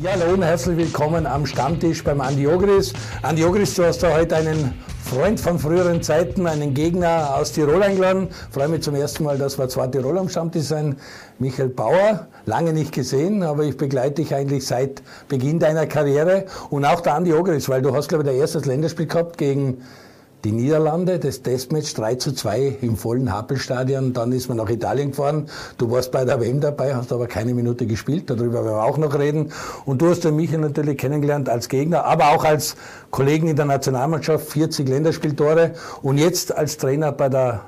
Ja, hallo und herzlich willkommen am Stammtisch beim Andi Ogris. Andi Ogris, du hast da heute einen Freund von früheren Zeiten, einen Gegner aus Tirol eingeladen. Freue mich zum ersten Mal, dass wir zwei Tirol am Stammtisch sein. Michael Bauer, lange nicht gesehen, aber ich begleite dich eigentlich seit Beginn deiner Karriere. Und auch der Andi Ogris, weil du hast, glaube ich, der erste Länderspiel gehabt gegen die Niederlande, das Testmatch 3 zu 2 im vollen Happelstadion. Dann ist man nach Italien gefahren. Du warst bei der WM dabei, hast aber keine Minute gespielt. Darüber werden wir auch noch reden. Und du hast den Michael natürlich kennengelernt als Gegner, aber auch als Kollegen in der Nationalmannschaft, 40 Länderspieltore und jetzt als Trainer bei der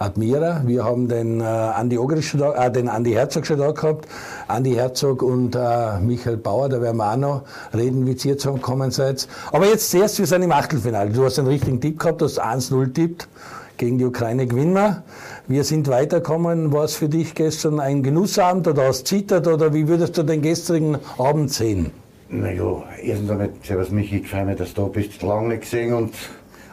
Admira. Wir haben den äh, Andi, Ogrisch äh, den Andi Herzog schon da gehabt. Andi Herzog und äh, Michael Bauer, da werden wir auch noch reden, wie ihr zusammengekommen seid. Aber jetzt zuerst, wir sind im Achtelfinale. Du hast einen richtigen Tipp gehabt, du hast 1-0 tippt gegen die Ukraine gewinnen wir. Wir sind weitergekommen. War es für dich gestern ein Genussabend oder hast zittert oder wie würdest du den gestrigen Abend sehen? Naja, erst einmal, Servus Michi, ich freue mich, dass du da bist. Lange nicht gesehen und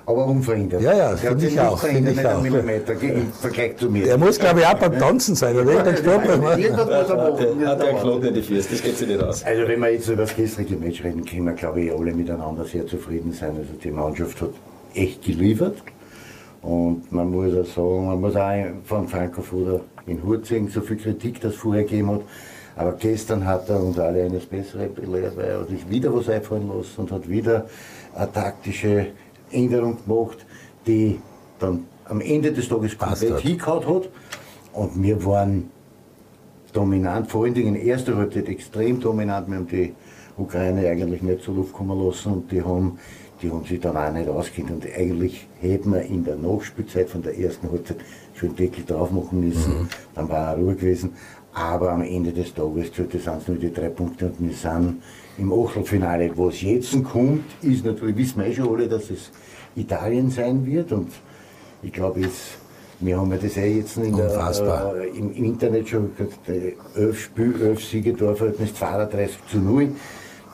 aber unverhindert. Ja, ja, finde ich auch. Find ich auch. Millimeter im Vergleich zu mir. Der muss, glaube ich, auch beim Tanzen sein, oder? Der Sportler. Hat der Knoten in die Füße, das geht sich nicht aus. Also, wenn wir jetzt über das gestrige Match reden, können wir, glaube ich, alle miteinander sehr zufrieden sein. Also, die Mannschaft hat echt geliefert. Und man muss auch sagen, man muss auch von Franco Fuder in Hut sehen, so viel Kritik, das vorher gegeben hat. Aber gestern hat er uns alle eines Besseren belehrt, weil er sich wieder was einfallen lassen und hat wieder eine taktische Änderung gemacht, die dann am Ende des Tages komplett hingehauen hat. Und wir waren dominant, vor allen Dingen in erster Halbzeit extrem dominant. Wir haben die Ukraine eigentlich nicht zur Luft kommen lassen und die haben, die haben sich dann auch nicht auskennt. Und eigentlich hätten wir in der Nachspielzeit von der ersten Halbzeit schon Deckel drauf machen müssen. Mhm. Dann war auch Ruhe gewesen. Aber am Ende des Tages zählt das eins nur die drei Punkte und wir sind im Achtelfinale. Was jetzt kommt, ist natürlich, wissen wir eh schon alle, dass es Italien sein wird und ich glaube, wir haben ja das eh jetzt in der, äh, im, im, Internet schon elf Spiel, elf Siege, Torverhältnis 32 zu 0.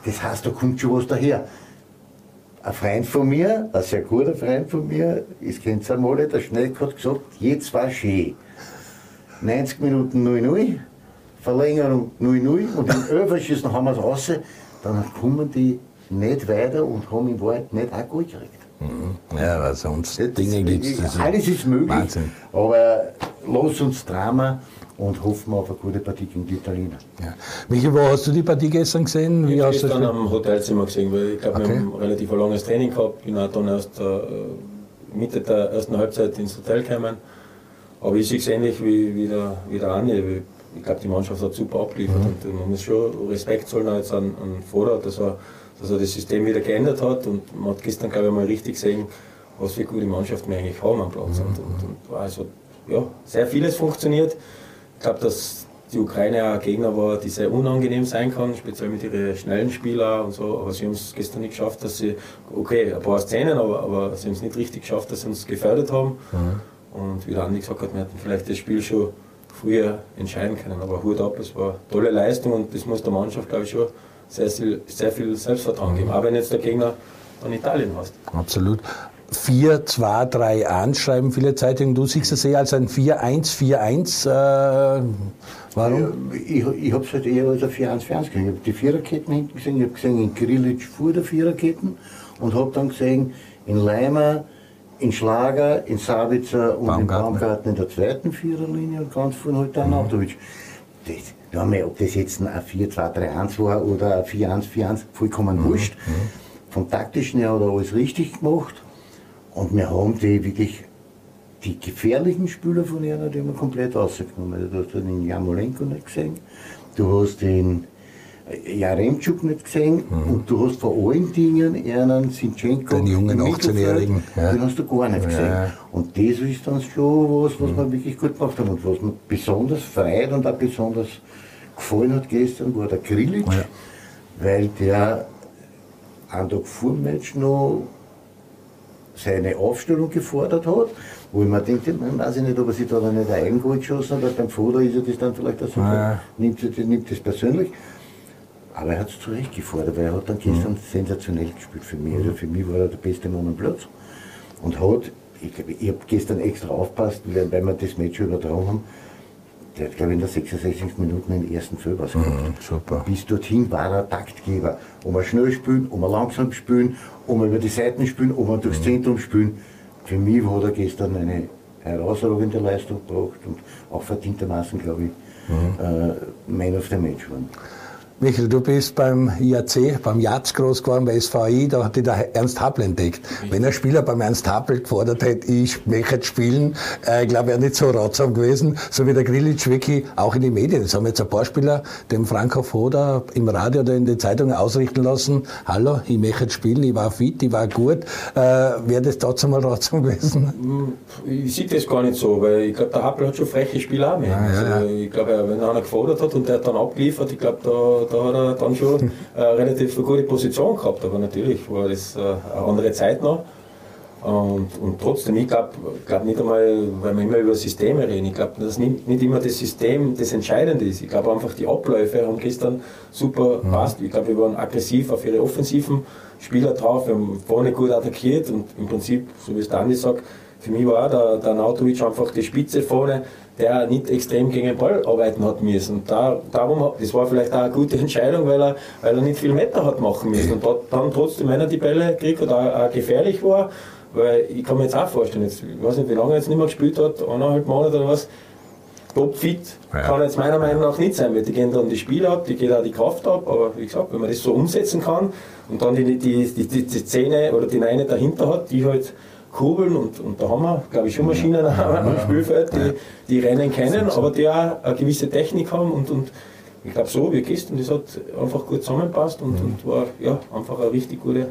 Das heißt, da kommt schon was daher. Ein Freund von mir, ein sehr guter Freund von mir, ich kenne es einmal, der Schneck hat gesagt, jetzt war schön. 90 Minuten 0-0, Verlängerung 0-0 und im Överschießen haben wir es raus dann kommen die nicht weiter und haben im Wald nicht auch gut gekriegt. Mhm. Ja, weil sonst das, Dinge gibt es. Alles ist möglich, Wahnsinn. aber los uns Drama und hoffen auf eine gute Partie gegen die Italiener. Ja. Michael, wo hast du die Partie gestern gesehen? Wie ich habe gestern am Hotelzimmer gesehen, weil ich glaube, okay. wir haben relativ ein langes Training gehabt. bin auch dann erst äh, Mitte der ersten Halbzeit ins Hotel gekommen. Aber ich sehe es ähnlich wie, wie, der, wie der Andi ich glaube, die Mannschaft hat super abgeliefert mhm. und man muss schon Respekt zollen jetzt an, an Vorrat, dass er, dass er das System wieder geändert hat und man hat gestern, glaube ich, mal richtig gesehen, was für gute Mannschaft wir eigentlich haben am Platz. Mhm. Und, und, und, also, ja, sehr vieles funktioniert. Ich glaube, dass die Ukraine auch ein Gegner war, die sehr unangenehm sein kann, speziell mit ihren schnellen Spielern und so. Aber sie haben es gestern nicht geschafft, dass sie, okay, ein paar Szenen, aber, aber sie haben es nicht richtig geschafft, dass sie uns gefährdet haben. Mhm. Und wie der Andi gesagt hat, wir hätten vielleicht das Spiel schon früher entscheiden können. Aber Hut ab, es war eine tolle Leistung und das muss der Mannschaft, glaube ich, schon sehr, sehr viel Selbstvertrauen geben. Auch wenn jetzt der Gegner dann Italien hast. Absolut. 4, 2, 3 anschreiben viele Zeitungen. Du siehst es eher als ein 4-1-4-1. Äh, warum? Ich, ich, ich habe es halt eher als ein 4-1-4-1 gesehen. Ich habe die Viererketten hinten gesehen. Ich habe gesehen in Grilic vor der Viererketten und habe dann gesehen in Leimer, in Schlager, in Savitzer und in Baumgarten in der zweiten Viererlinie und ganz vorne halt Anatovic. Das, ja, ob das jetzt ein 4-2-3-1 war oder ein 4-1-4-1, vollkommen mhm. wurscht. Mhm. Vom taktischen her hat er alles richtig gemacht. Und wir haben die wirklich, die gefährlichen Spieler von ihnen, die haben wir komplett rausgenommen. Du hast den Jamolenko nicht gesehen, du hast den Jaremczuk nicht gesehen mhm. und du hast vor allen Dingen einen Sinchenko, den jungen 18-Jährigen, ja. den hast du gar nicht gesehen. Ja. Und das ist dann schon was, was mhm. wir wirklich gut gemacht haben und was mir besonders freut und auch besonders gefallen hat gestern, war der Grilic, ja. weil der einen Tag vor dem Match noch seine Aufstellung gefordert hat, wo ich mir denke, man weiß ich nicht, ob er sich da nicht ein Eigengoal geschossen hat, weil beim Foto ist er das dann vielleicht auch so, nimmt, nimmt das persönlich. Aber er hat es zurecht gefordert, weil er hat dann gestern mhm. sensationell gespielt für mich. Also für mich war er der beste Mann am Platz. Und hat, ich, ich habe gestern extra aufgepasst, weil wir das Match übertragen haben, der hat, glaube ich, in der 66. Minute den ersten Fehlpass gehabt. Mhm, super. Bis dorthin war er Taktgeber. Um wir schnell spielen, um wir langsam spielen, um wir über die Seiten spielen, um wir durchs mhm. Zentrum spielen. Für mich hat er gestern eine herausragende Leistung gebracht und auch verdientermaßen, glaube ich, mhm. äh, Man of the Match waren. Michael, du bist beim IAC, beim Jatz groß geworden, bei SVI, da hat dich der Ernst Happel entdeckt. Wenn ein Spieler beim Ernst Happel gefordert hätte, ich möchte spielen, äh, ich glaube, er nicht so ratsam gewesen, so wie der Grilic wirklich auch in die Medien. Es haben jetzt ein paar Spieler dem Franco Foda im Radio oder in den Zeitungen ausrichten lassen, hallo, ich möchte spielen, ich war fit, ich war gut. Äh, Wäre das dazu mal ratsam gewesen? Ich sehe das gar nicht so, weil ich glaube, der Happel hat schon freche mehr. Ah, ja, also, Ich glaube, wenn einer gefordert hat und der hat dann abgeliefert, ich glaube, da da, hat er dann schon eine relativ gute Position gehabt. Aber natürlich war das äh, eine andere Zeit noch. Und, und trotzdem, ich glaube glaub nicht einmal, weil wir immer über Systeme reden, ich glaube, dass nicht, nicht immer das System das Entscheidende ist. Ich glaube einfach, die Abläufe haben gestern super mhm. passt. Ich glaube, wir waren aggressiv auf ihre offensiven Spieler drauf, wir haben vorne gut attackiert und im Prinzip, so wie es Dani sagt, für mich war der, der Nautovic einfach die Spitze vorne der nicht extrem gegen den Ball arbeiten hat müssen. Und da, darum, das war vielleicht auch eine gute Entscheidung, weil er, weil er nicht viel Meter hat machen müssen. Und dann trotzdem, wenn er die Bälle kriegt und auch, auch gefährlich war, weil ich kann mir jetzt auch vorstellen, jetzt, ich weiß nicht, wie lange er jetzt nicht mehr gespielt hat, eineinhalb Monate oder was, topfit ja. kann jetzt meiner Meinung nach nicht sein, weil die gehen dann die Spiele ab, die geht auch die Kraft ab, aber wie gesagt, wenn man das so umsetzen kann und dann die, die, die, die, die Szene oder die Neine dahinter hat, die halt Kurbeln und, und da haben wir, glaube ich, schon Maschinen ja, am Spielfeld, die, die Rennen kennen, aber die auch eine gewisse Technik haben und, und ich glaube so wie gestern, das hat einfach gut zusammenpasst und, mhm. und war ja, einfach eine richtig gute,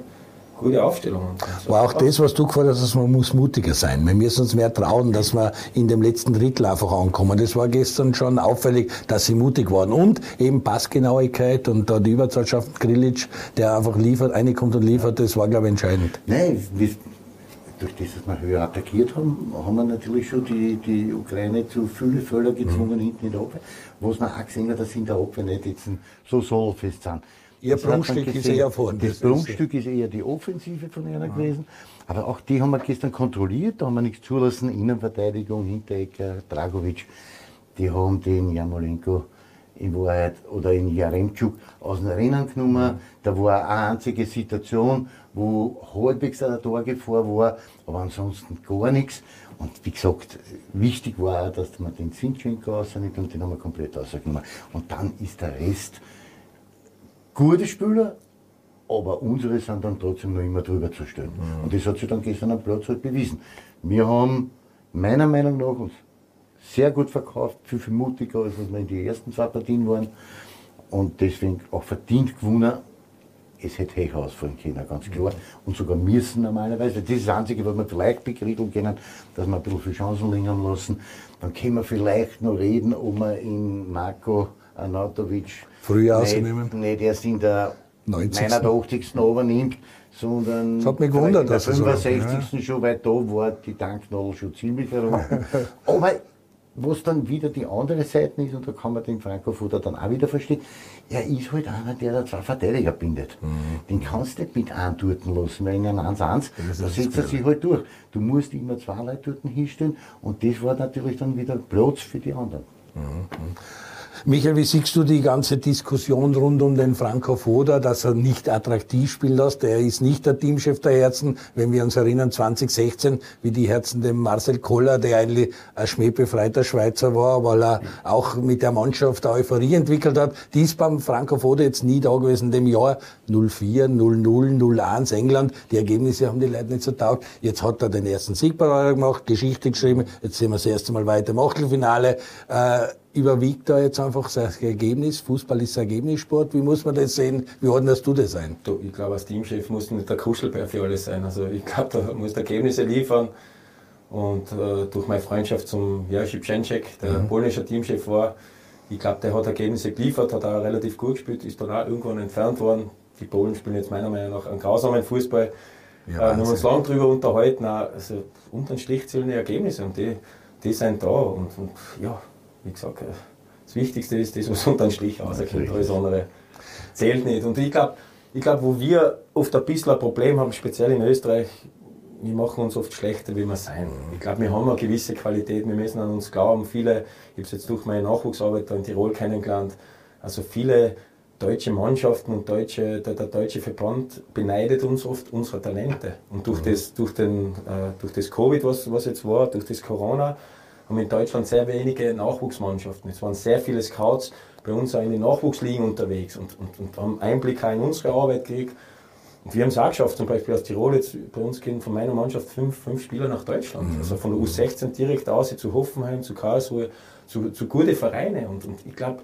gute Aufstellung. War auch das, was du gefordert hast, man muss mutiger sein. Wir müssen uns mehr trauen, dass wir in dem letzten Drittel einfach ankommen. Das war gestern schon auffällig, dass sie mutig waren. Und eben Passgenauigkeit und da die Überzahlschaft Grilic, der einfach liefert, reinkommt und liefert, das war, glaube ich, entscheidend. Nein, durch das, dass wir höher attackiert haben, haben wir natürlich schon die, die Ukraine zu viele Fälle gezwungen mhm. hinten in der Abwehr. Was man auch gesehen hat, dass in der Abwehr nicht jetzt so sollfest sind. Ihr Prunkstück ist eher vorne. Das, das Prunkstück ist eher die Offensive von einer mhm. gewesen. Aber auch die haben wir gestern kontrolliert, da haben wir nichts zulassen. Innenverteidigung, Hinterecker, Dragovic, die haben den Jamolenko in Wahrheit oder in Jaremczuk aus dem Rennen genommen. Da war eine einzige Situation, wo halbwegs eine Torgefahr war, aber ansonsten gar nichts. Und wie gesagt, wichtig war auch, dass man den Zinchenko rausnimmt und den haben wir komplett rausgenommen. Und dann ist der Rest gute Spieler, aber unsere sind dann trotzdem noch immer drüber zu stellen. Mhm. Und das hat sich dann gestern am Platz halt bewiesen. Wir haben meiner Meinung nach uns sehr gut verkauft, viel, viel mutiger, als wir in die ersten zwei Partien waren. Und deswegen auch verdient gewonnen. Es hätte Hech ausfallen können, ganz klar. Und sogar müssen normalerweise. Das ist das Einzige, was wir vielleicht bekriegeln können, dass wir ein bisschen viel Chancen liegen lassen. Dann können wir vielleicht noch reden, ob wir in Marco Anatovic früher ausnehmen. Nicht erst in der 90. 89. übernimmt, sondern das hat mich gewundert, in der 65. So, ja. schon, weil da war die Tanknadel schon ziemlich herum. Aber was dann wieder die andere Seite ist, und da kann man den Frankofutter dann auch wieder verstehen, er ist halt einer, der da zwei Verteidiger bindet. Mhm. Den kannst du nicht mit anturten lassen, weil in einem 1-1, da setzt er sich halt durch. Du musst immer zwei Leute dort hinstellen und das war natürlich dann wieder Platz für die anderen. Mhm. Michael, wie siehst du die ganze Diskussion rund um den Franco Foda, dass er nicht attraktiv spielen lässt? Er ist nicht der Teamchef der Herzen. Wenn wir uns erinnern, 2016, wie die Herzen dem Marcel Koller, der eigentlich ein schmähbefreiter Schweizer war, weil er auch mit der Mannschaft eine Euphorie entwickelt hat. Die ist beim Franco Foda jetzt nie da gewesen. Dem Jahr 04, 00, 01 England. Die Ergebnisse haben die Leute nicht so taugt. Jetzt hat er den ersten Sieg bei gemacht, Geschichte geschrieben. Jetzt sehen wir das erste Mal weiter im Achtelfinale. Äh, überwiegt da jetzt einfach das Ergebnis? Fußball ist Ergebnissport. Wie muss man das sehen? Wie ordnest du das ein? Du, ich glaube, als Teamchef muss nicht der Kuschelbär für alles sein. Also ich glaube, da muss Ergebnisse liefern. Und äh, durch meine Freundschaft zum Jerzy Pszczek, der mhm. polnische Teamchef war, ich glaube, der hat Ergebnisse geliefert, hat auch relativ gut gespielt, ist dann auch irgendwann entfernt worden. Die Polen spielen jetzt meiner Meinung nach einen grausamen Fußball. Ja, äh, wir haben uns lange darüber unterhalten, also unter den Strich zählen die Ergebnisse und die, die sind da. Und, und ja, wie gesagt, äh, das Wichtigste ist das, was unter den Strich rauskommt. Alles andere zählt nicht. Und ich glaube, ich glaub, wo wir oft ein bisschen ein Problem haben, speziell in Österreich, wir machen uns oft schlechter, wie wir sein. Ich glaube, wir haben eine gewisse Qualität, wir müssen an uns glauben. Viele, ich habe es jetzt durch meine Nachwuchsarbeit in Tirol kennengelernt, also viele deutsche Mannschaften und deutsche, der, der, deutsche Verband beneidet uns oft unsere Talente. Und durch, mhm. das, durch, den, äh, durch das Covid, was, was jetzt war, durch das Corona, haben in Deutschland sehr wenige Nachwuchsmannschaften. Es waren sehr viele Scouts bei uns auch in den Nachwuchsligen unterwegs und, und, und haben Einblick in unsere Arbeit gekriegt. Und wir haben es auch geschafft, zum Beispiel aus Tirol, jetzt bei uns gehen von meiner Mannschaft fünf, fünf Spieler nach Deutschland. Mhm. Also von der U16 direkt aus zu Hoffenheim, zu Karlsruhe, zu, zu gute Vereine. Und, und ich glaube,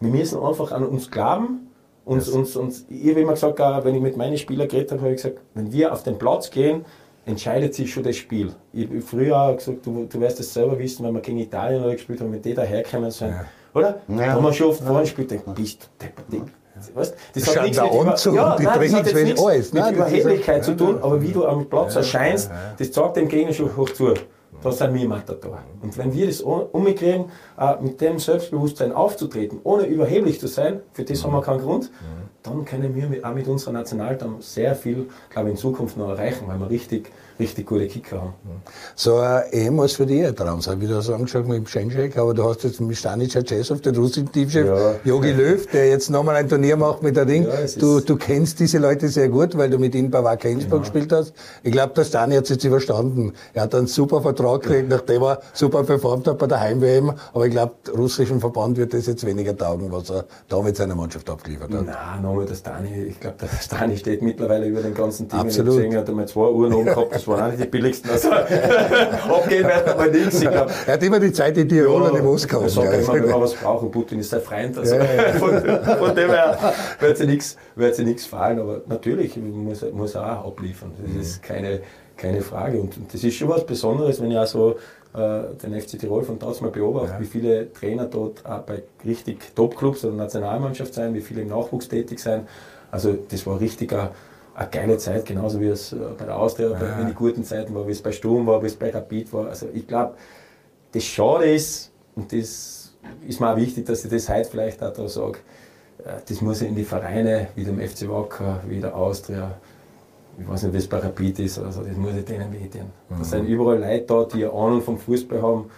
wir müssen einfach an uns glauben. Uns, yes. uns, uns, ich habe immer gesagt, wenn ich mit meinen Spielern geredet habe, habe ich gesagt, wenn wir auf den Platz gehen, entscheidet sich schon das Spiel. Ich habe früher auch gesagt, du, du wirst das selber wissen, wenn wir gegen Italien oder gespielt haben, wenn die daherkommen sind, ja. oder? Ja. Da haben wir schon oft vorhin gespielt, denkt, bist du deppert. Weißt, das hat nichts mit, über, ja, die nein, das hat jetzt nichts alles, mit Überheblichkeit zu tun, aber wie du am Platz erscheinst, das sagt dem Gegner schon hoch zu. Da sind wir Matador. Und wenn wir das umkriegen, äh, mit dem Selbstbewusstsein aufzutreten, ohne überheblich zu sein, für das haben wir keinen Grund, dann können wir auch mit unserer Nationalteam sehr viel, glaube ich, in Zukunft noch erreichen, weil wir richtig richtig gute Kicker haben. So ein EM muss für dich ein Traum sein, wie du hast angeschaut mit dem Schenschek, aber du hast jetzt mit Stanischer Chesov, den russischen Teamchef, ja. Jogi Löw, der jetzt nochmal ein Turnier macht mit der Ding. Ja, du, du kennst diese Leute sehr gut, weil du mit ihnen bei Wacker Innsbruck genau. gespielt hast. Ich glaube, der Stani hat es jetzt überstanden. Er hat einen super Vertrag gekriegt, nachdem er super performt hat bei der Heim-WM, aber ich glaube, russischen Verband wird das jetzt weniger taugen, was er da mit seiner Mannschaft abgeliefert hat. Nein, nochmal der Stani, ich glaube, der Stani steht mittlerweile über den ganzen Team. Absolut. Ich hat einmal zwei Uhren oben gehabt, das waren auch nicht die billigsten. Also abgehen werden aber nichts. er hat immer die Zeit in Tirol ja, und in Moskau. Ich sage immer, wenn wir was brauchen, Putin ist sein Freund. Also ja, ja. Von, von, dem her wird sie nichts fallen. Aber natürlich muss, muss er auch abliefern. Das mhm. ist keine, keine Frage. Und das ist schon was Besonderes, wenn ich auch so den FC Tirol von damals mal beobachte, ja. wie viele Trainer dort auch bei richtig Top-Clubs oder Nationalmannschaft sein, wie viele im Nachwuchs tätig sein. Also das war richtiger eine geile Zeit, genauso wie es äh, bei der Austria, ja. in den guten Zeiten war, wie es bei Sturm war, wie es bei Rapid war. Also ich glaube, das Schade ist, und das ist mir auch wichtig, dass ich das heute vielleicht auch da sage, äh, das muss in die Vereine, wie dem FC Wacker, wie der Austria, ich weiß nicht, bei Rapid ist, also das muss ich denen wehtun. Mhm. Da sind überall Leute da, die Ahnung vom Fußball haben,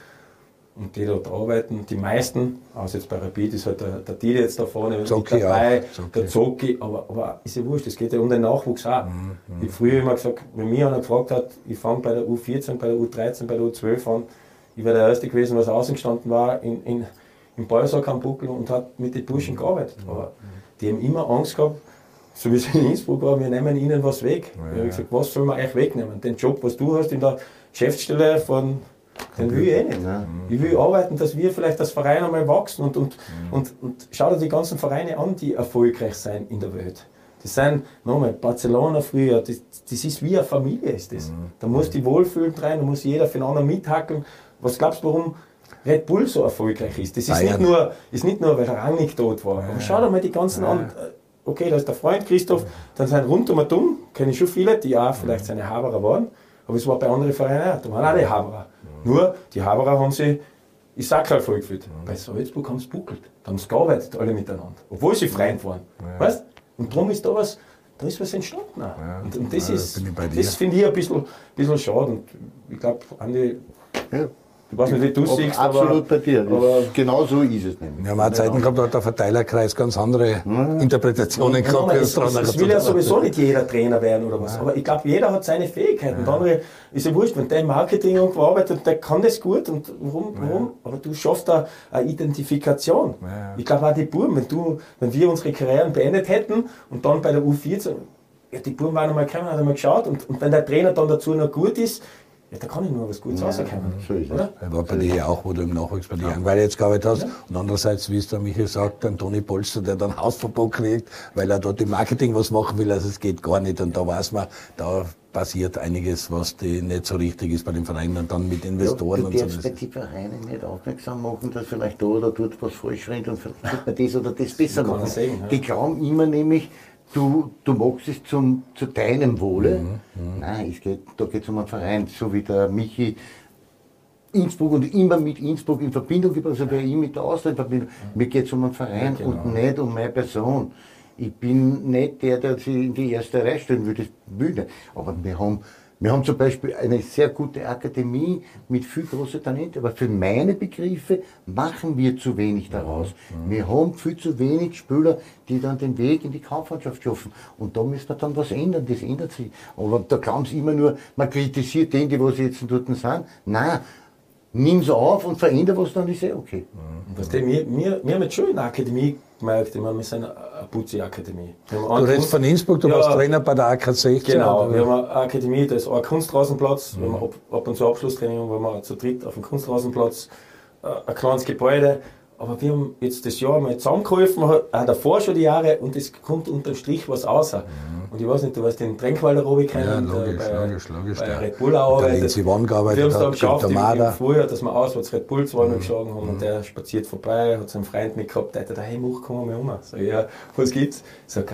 und die dort arbeiten. Die meisten, außer jetzt bei Rapid ist halt der, der Didi jetzt da vorne Zocki dabei, Zocki. der Zocki, aber, aber ist ja wurscht, es geht ja um den Nachwuchs auch. Mhm, mhm. ich früher immer gesagt, wenn mich einer gefragt hat, ich fange bei der U14, bei der U13, bei der U12 an, ich wäre der Erste gewesen, was außen gestanden war, in, in, im Ballsack am Buckel und hat mit den Burschen gearbeitet. Mhm. Aber die haben immer Angst gehabt, so wie es in Innsbruck war, wir nehmen ihnen was weg. Ja, ich habe gesagt, was soll man euch wegnehmen? Den Job, was du hast in der Geschäftsstelle von den will ich eh nicht. Ja. Ich will arbeiten, dass wir vielleicht als Verein einmal wachsen und, und, mhm. und, und schau dir die ganzen Vereine an, die erfolgreich sind in der Welt. Das sind, nochmal, Barcelona früher, das, das ist wie eine Familie ist das. Mhm. Da muss die wohlfühlen rein, da muss jeder für den anderen mithackeln. Was glaubst du, warum Red Bull so erfolgreich ist? Das ist nicht nur, ist nicht nur, weil Rangnick tot war. Aber schau dir mal die ganzen ja. an. Okay, da ist der Freund Christoph, dann sind rund um und um, kenne ich schon viele, die auch vielleicht seine Haberer waren, aber es war bei anderen Vereinen auch, da waren alle Haberer. Nur, die Haberer haben sie ich sag halt vollgeführt. Mhm. Bei Salzburg haben sie buckelt. Da haben sie gearbeitet, alle miteinander. Obwohl sie Freund waren. Ja. Weißt? Und darum ist da was, da ist was entstanden. Ja. Und, und, das ja, ist, das finde ich ein bisschen, bisschen schade. Und ich glaube, Andi, ja. Ich weiß nicht, wie du siehst, Absolut aber, bei dir. Aber genau so ist es nämlich. Wir haben auch Zeiten gehabt, da hat der Verteilerkreis ganz andere. Interpretationen gehabt. Es, es, es will ja sowieso nicht jeder Trainer werden oder was. Aber ich glaube, jeder hat seine Fähigkeiten. Ja. andere ist ja wurscht, wenn der im Marketing irgendwo arbeitet, der kann das gut und warum, warum? Aber du schaffst da eine Identifikation. Ich glaube auch die Buben, wenn du, wenn wir unsere Karrieren beendet hätten und dann bei der U14, ja, die Buben waren einmal gekommen, haben einmal geschaut und, und wenn der Trainer dann dazu noch gut ist, ja, da kann ich nur was Gutes ja, rauskommen. Oder? Er war bei dir auch, wo du im Nachwuchs bei dir ja. weil jetzt gearbeitet hast. Ja. Und andererseits, wie es der Michael sagt, ein Toni Polster, der dann Hausverbot kriegt, weil er dort im Marketing was machen will. Also es geht gar nicht. Und da weiß man, da passiert einiges, was die nicht so richtig ist bei den Vereinen und dann mit Investoren ja, und so. Du bei den Vereinen nicht aufmerksam machen, dass vielleicht da oder dort was falsch rennt und vielleicht man das oder das besser machen. Sehen, ja. Die glauben immer nämlich, du, du machst es zum, zu deinem Wohle. Mhm, mhm. Nein, es geht, da geht es um einen Verein, so wie der Michi Innsbruck und immer mit Innsbruck in Verbindung gebracht, also wer ich mit der Austria in Verbindung. Mir geht es um einen Verein ja, genau. und nicht um meine Person. Ich bin nicht der, der sich in die erste Reihe stellen das nicht. Aber wir haben Wir haben zum Beispiel eine sehr gute Akademie mit viel großen Talenten, aber für meine Begriffe machen wir zu wenig daraus. Wir haben viel zu wenig Spieler, die dann den Weg in die Kampfmannschaft schaffen. Und da müssen wir dann was ändern, das ändert sich. Aber da glauben sie immer nur, man kritisiert den, die was jetzt dort sind. Nein, nimm es auf und verändere was, dann ist eh okay. Mhm. Wir haben jetzt schon in der Akademie gemerkt, ich meine, wir sind eine Putzi-Akademie. Du redest von Innsbruck, du ja, warst Trainer bei der AK16. Genau, oder? wir haben eine Akademie, da ist auch ein Kunstrasenplatz, mhm. wir haben ab, ab und zu Abschlusstraining, wo wir zu dritt auf dem Kunstrasenplatz äh, ein kleines Gebäude, aber wir haben jetzt das Jahr mal zusammengeholfen, auch davor schon die Jahre, und es kommt unterm Strich was raus. Mhm. Und ich weiß nicht, du weißt den Tränkwalder Robi kennen. Ja, logisch, bei, logisch, logisch. Bei Red Bull arbeitet. Der Wann gearbeitet Wir haben es dann geschafft im, im Frühjahr, dass wir auswärts Red Bull zweimal mhm. geschlagen haben. Mhm. Und der spaziert vorbei, hat seinen Freund mitgehabt, der hat gesagt, hey, mach, komm mal um. Sag ja, was gibt's? Sag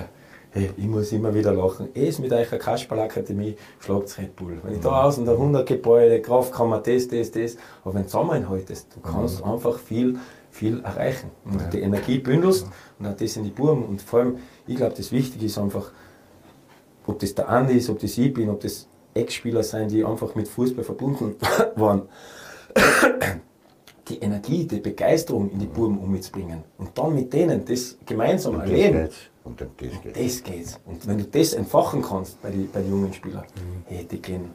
hey, ich muss immer wieder lachen. Es mit eurer Kasperl-Akademie schlagt Red Bull. Wenn ich da außen der 100 Gebäude, Kraftkammer, das, das, das. Aber wenn du zusammenhaltest, du kannst mhm. einfach viel viel erreichen. Und ja. die Energie bündelst und auch das in die Burm. Und vor allem, ich glaube, das Wichtige ist einfach, ob das der Andi ist, ob das ich bin, ob das Ex-Spieler sind, die einfach mit Fußball verbunden waren. die Energie, die Begeisterung in die Burm umzubringen und dann mit denen das gemeinsam und erleben. Das und das geht's. Und das geht's. Und wenn du das entfachen kannst bei den bei die jungen Spielern, mhm. hey, die gehen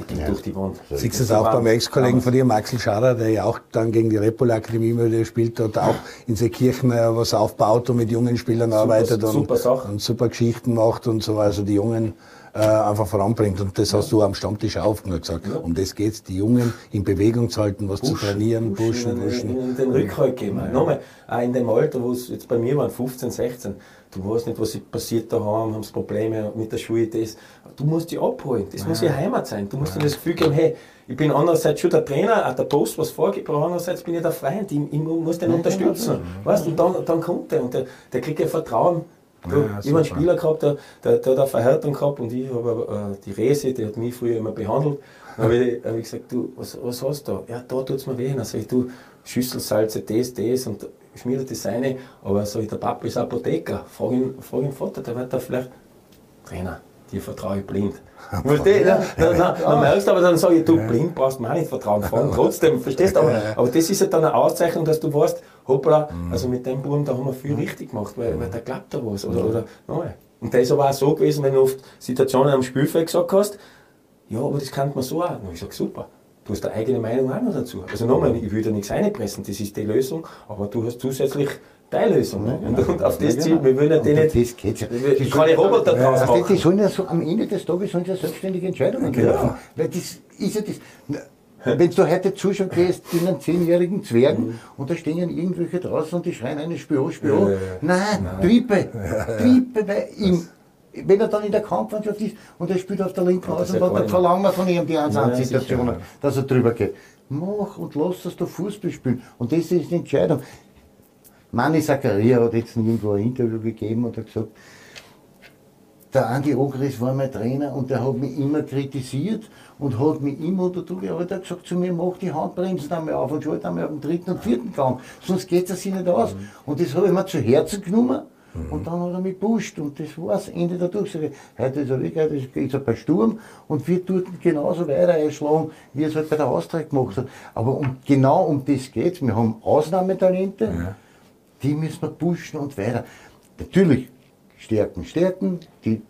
die geht ja. durch die Wand. Siehst du es auch beim Ex-Kollegen von dir, Maxel Schader, der ja auch dann gegen die Repol Akademie wieder spielt, dort auch in Seekirchen was aufbaut und mit jungen Spielern super, arbeitet und, super und super Geschichten macht und so, also die Jungen äh, einfach voranbringt. Und das ja. hast du am Stammtisch auch nur gesagt. Ja. Um das geht's, die Jungen in Bewegung zu halten, was Push, zu trainieren, pushen, pushen. In, in den Rückhalt geben. Ja. Nochmal, auch in dem Alter, wo es jetzt bei mir waren, 15, 16, du weißt nicht, was passiert daheim, haben Probleme mit der Schule, das. Du musst dich abholen. Das ja. muss ja Heimat sein. Du musst ja. dir das Gefühl geben, hey, ich bin andererseits schon der Trainer, auch der Post was vorgibt, aber andererseits bin ich der Freund, ich, ich muss den ja, unterstützen. Genau. Weißt, und dann, dann kommt der und der, der kriegt ja Vertrauen. Du, ja, ich habe einen Spieler gehabt, der, der, der hat eine Verhärtung gehabt und ich habe äh, die Rese, die hat mich früher immer behandelt. Dann habe ich, hab ich gesagt, du, was, was hast du da? Ja, da tut es mir weh. Dann sage ich, du, Schüsselsalze, das, das und schmiedet das eine. Aber so, der Papa ist Apotheker. Frag ihn, frag ihn Vater, der wird da vielleicht Trainer. Dir vertraue ich blind. Verstehst du? Dann, dann, dann merkst du aber, dann sage ich, du blind brauchst mir auch nicht vertrauen. Fragen trotzdem, verstehst du? Aber, aber das ist ja dann eine Auszeichnung, dass du weißt, hoppla, mhm. also mit dem Buben, da haben wir viel richtig gemacht, weil, weil der glaubt da was. Oder, oder, nein. Und das ist aber auch so gewesen, wenn du oft Situationen am Spielfeld gesagt hast, ja, aber das kann man so auch. Und ich sage, super. Du hast eine eigene Meinung auch noch dazu. Also nochmal, ich will da nichts einpressen, das ist die Lösung, aber du hast zusätzlich Teillösung. Ne? Und, und, auf das Ziel, wir wollen ja die nicht. Das geht's ja. Ich kann Roboter draus machen. Die sollen ja so, am Ende des Tages sollen ja selbstständige Entscheidungen genau. treffen. Weil das ist ja das. Wenn du heute zuschauen gehst, in einen zehnjährigen Zwergen mhm. und da stehen irgendwelche draußen und die schreien eine Spio, Spio. Ja, Nein, Nein, Triebe. Triebe, weil ihm, wenn er dann in der Kampfmannschaft ist und er spielt auf der linken Außenbahn, dann verlangen wir von ihm die Ansatz-Situationen, dass er drüber geht. Mach und lass das da Fußball spielen. Und das ist die Entscheidung. Manni Zakaria hat jetzt irgendwo ein Interview gegeben und hat gesagt, der Andi Ogris war mein Trainer und der hat mich immer kritisiert und hat mich immer unter Druck gehalten. Er hat gesagt zu mir, mach die Handbremsen einmal auf und schalte einmal auf den dritten und vierten Gang, sonst geht es sich nicht aus. Mhm. Und das habe ich mir zu Herzen genommen mhm. und dann hat er mich gepusht und das war das Ende der Durchsage. Heute ist er weg, heute ist er bei Sturm und wir tun genauso weiter einschlagen, wie er es halt bei der Austria gemacht hat. Aber um, genau um das geht es. Wir haben Ausnahmetalente. Ja die müssen wir pushen und weiter. Natürlich Stärken, Stärken, die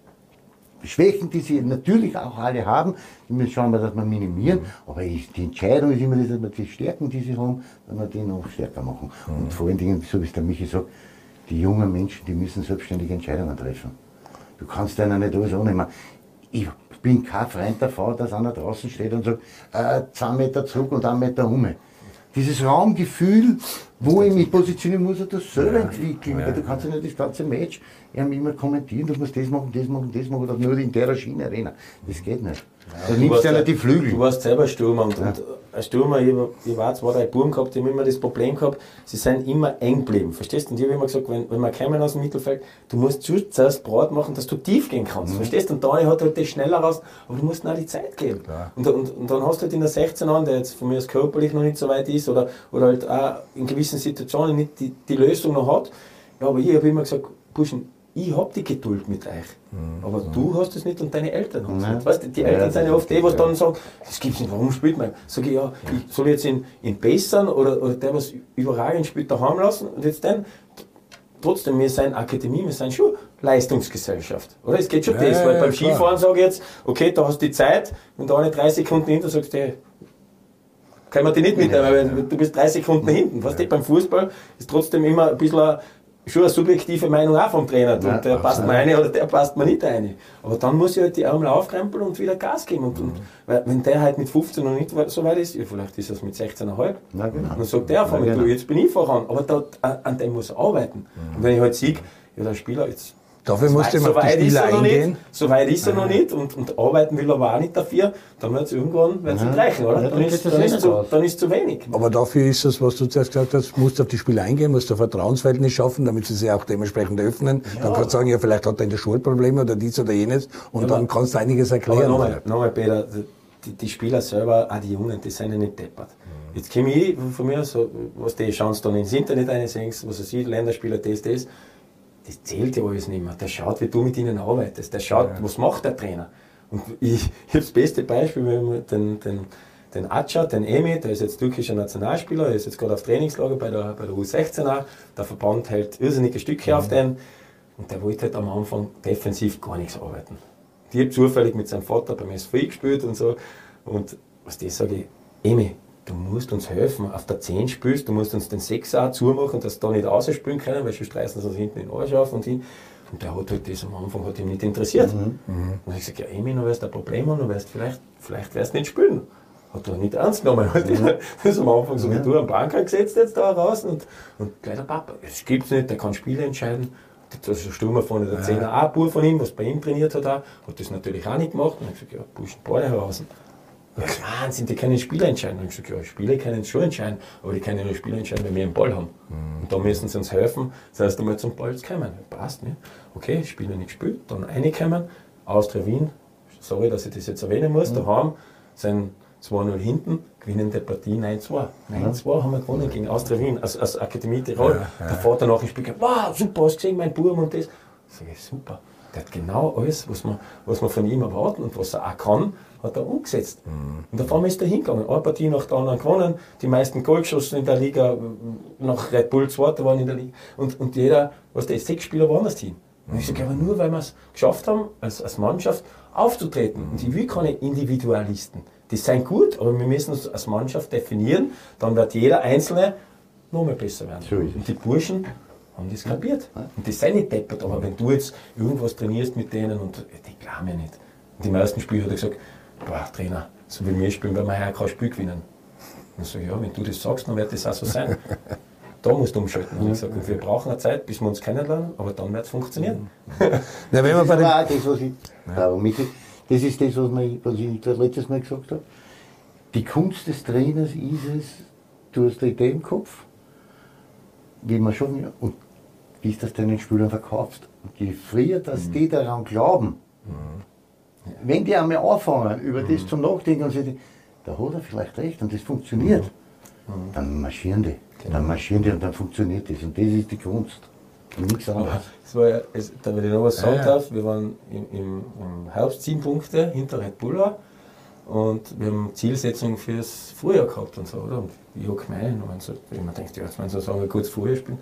Schwächen, die sie natürlich auch alle haben, die müssen schauen, dass wir minimieren. Aber die Entscheidung ist immer, dass wir die Stärken, die sie haben, dass wir die noch stärker machen. Mhm. Und vor allen Dingen, so wie es der Michi sagt, die jungen Menschen, die müssen selbstständige Entscheidungen treffen. Du kannst denen nicht alles annehmen. Ich bin kein Freund davon, dass einer draußen steht und sagt, äh, zwei Meter zurück und einen Meter um dieses Raumgefühl, wo ich mich positionieren muss, das selber ja, entwickeln. Ja. Du kannst ja nicht das ganze Match immer kommentieren, du musst das machen, das machen, das machen, oder nur in der Schiene rennen. Das geht nicht. Ja, da nimmst du ja nicht die Flügel. Du warst selber Stürmer und, ja. und ein Stürmer, ich, ich war zwei, drei Buben gehabt, die haben immer das Problem gehabt, sie sind immer eng geblieben. Verstehst du? Und ich habe immer gesagt, wenn, wenn wir kommen aus dem Mittelfeld, du musst zuerst Brot machen, dass du tief gehen kannst. Mhm. Verstehst du? Und Dani hat halt das schneller raus, aber du musst auch die Zeit geben. Und, und, und, dann hast du halt in der 16 an, der jetzt von mir aus körperlich noch nicht so weit ist oder, oder halt auch in gewissen Situationen nicht die, die Lösung noch hat. Ja, aber ich habe immer gesagt, pushen, ich habe die Geduld mit euch. Mhm. Aber du hast es nicht und deine Eltern haben es nicht. Weißt, die Eltern ja, sind ja oft die, was dann sagen, das gibt es nicht, warum spielt man? Sag ich, ja, ich soll jetzt ihn, ihn bessern oder, oder der, was überragend spielt, daheim lassen und jetzt dann, trotzdem, wir sind Akademie, wir sind schon Leistungsgesellschaft. Oder? Es geht schon ja, das, weil beim Skifahren sage ich jetzt, okay, da hast du die Zeit, wenn du eine drei Sekunden hinter sagst, hey, kann man die nicht mitnehmen, weil du bist drei Sekunden hinten. Weißt du, beim Fußball ist trotzdem immer ein bisschen schon eine subjektive Meinung auch vom Trainer. Ja, und der passt mir eine oder der passt mir nicht eine. Aber dann muss ich halt die Ärmel aufkrempeln und wieder Gas geben. Und, und weil, wenn der halt mit 15 noch nicht so weit ist, ja, vielleicht ist es mit 16,5. Ja, genau. Dann sagt der von mir, genau. du, jetzt bin ich voran. Aber da, an dem muss er arbeiten. Mhm. Und wenn ich halt sehe, ja, der Spieler, jetzt Dafür musste man so auf die Spieler eingehen. Nicht, so weit ist er noch nicht und, und arbeiten will er aber auch nicht dafür. Dann wird es irgendwann wird's nicht reichen, oder? Ja, dann, ist, dann, ist zu, dann ist zu wenig. Aber dafür ist es, was du zuerst gesagt hast, musst du auf die Spieler eingehen, musst du ein Vertrauensverhältnis schaffen, damit sie sich auch dementsprechend öffnen. Ja. Dann kannst du sagen, ja, vielleicht hat er in der Schule Probleme oder dies oder jenes und ja, dann kannst du einiges erklären. Nochmal, nochmal, Peter, die, die, Spieler selber, auch die Jungen, die sind ja nicht deppert. Jetzt komme ich von mir, so, was die Chance dann ins Internet einsehen, was er sieht, Länderspieler, das, das das zählt ja alles nicht mehr. Der schaut, wie du mit ihnen arbeitest. Der schaut, ja. was macht der Trainer. Und ich, ich habe das beste Beispiel, wenn wir den, den, den Acha, den Emi, der ist jetzt türkischer Nationalspieler, der ist jetzt gerade auf Trainingslager bei der, bei der U16 auch. Der Verband hält irrsinnige Stücke mhm. auf den. Und der wollte halt am Anfang defensiv gar nichts arbeiten. Die habe zufällig mit seinem Vater beim SV gespielt und so. Und was das sage ich, Emi, du musst uns helfen, auf der 10 spielst, du musst uns den 6 auch zumachen, dass da nicht ausspielen können, weil sonst reißen sie uns hinten den Arsch auf und hin. Und der hat halt das am Anfang hat ihn nicht interessiert. Mhm. Mhm. Und ich gesagt, ja, Emi, du wirst ein Problem haben, du wirst vielleicht, vielleicht wirst nicht spielen. Hat er nicht ernst genommen. Hat mhm. Das am Anfang so wie du am Banker gesetzt jetzt da raus und, und gleich der Papa, das gibt's nicht, der kann Spiele entscheiden. Das ist ein Stürmer von der Zehner, ja. auch ein Bub von ihm, was bei ihm trainiert hat, auch, hat das natürlich auch nicht gemacht. Und ich gesagt, ja, Burschen, beide heraus. Wahnsinn, die können Spieler entscheiden. Und ich gesagt, ja, Spieler können schon entscheiden, aber die können nur Spieler entscheiden, wenn wir einen Ball haben. Mhm. Und da müssen sie uns helfen, das heißt einmal zum Ball zu kommen. Passt, nicht? Okay, Spieler nicht gespielt, dann reinkommen, Austria Wien, sorry, dass ich das jetzt erwähnen muss, mhm. daheim sind 2-0 hinten, gewinnen die Partie 9-2. 9-2 haben wir gewonnen gegen Austria Wien, als, als Akademie Tirol. Ja, ja. Der Vater nach dem Spiel, wow, super, hast du gesehen, mein Burm und das. Sag ich, super. Der hat genau alles, was wir, was wir von ihm erwarten und was er auch kann, hat er umgesetzt. Mhm. Und auf einmal ist er hingegangen. Eine Partie nach der anderen gewonnen, die meisten Goalgeschossen in der Liga, nach Red Bull Zweiter waren in der Liga. Und, und jeder, was der sechs Spieler das Team. Und ich sage, aber nur weil wir es geschafft haben, als, als Mannschaft aufzutreten. Und ich will keine Individualisten. Die sind gut, aber wir müssen uns als Mannschaft definieren, dann wird jeder Einzelne noch mehr besser werden. Und die Burschen haben das kapiert. Und die sind nicht deppert, aber wenn du jetzt irgendwas trainierst mit denen und die glauben ja nicht. Und die meisten Spiele hat er gesagt, boah, Trainer, so wie wir spielen, weil wir heuer kein Spiel gewinnen. Und so, ja, wenn du das sagst, dann wird das auch so sein. da musst du umschalten. Und ich sage, wir brauchen eine Zeit, bis wir uns kennenlernen, aber dann wird es funktionieren. Ja, wenn man bei das, auch das, was ich, ja. Das ist das, was, man, was ich das letztes Mal gesagt habe. Die Kunst des Trainers ist es, du hast eine Idee im Kopf, wie man schon, und wie ist das deinen Spielern verkaufst. Und je früher, dass mhm. die daran glauben, mhm wenn die einmal anfangen, über das mhm. zu nachdenken und sagen, da hat er vielleicht recht und das funktioniert, mhm. mhm. dann marschieren die. Genau. Dann marschieren die und dann funktioniert das. Und das ist die Kunst. Und nichts anderes. Das war ja, es, da wenn ich noch was sagen ja, darf, wir waren im, im, im Herbst sieben Punkte hinter Red Bull und wir haben Zielsetzung fürs Frühjahr gehabt und so, oder? Und ich habe gemeint, und so, wenn man denkt, ja, jetzt wollen sie sagen, wir kurz Frühjahr spielen,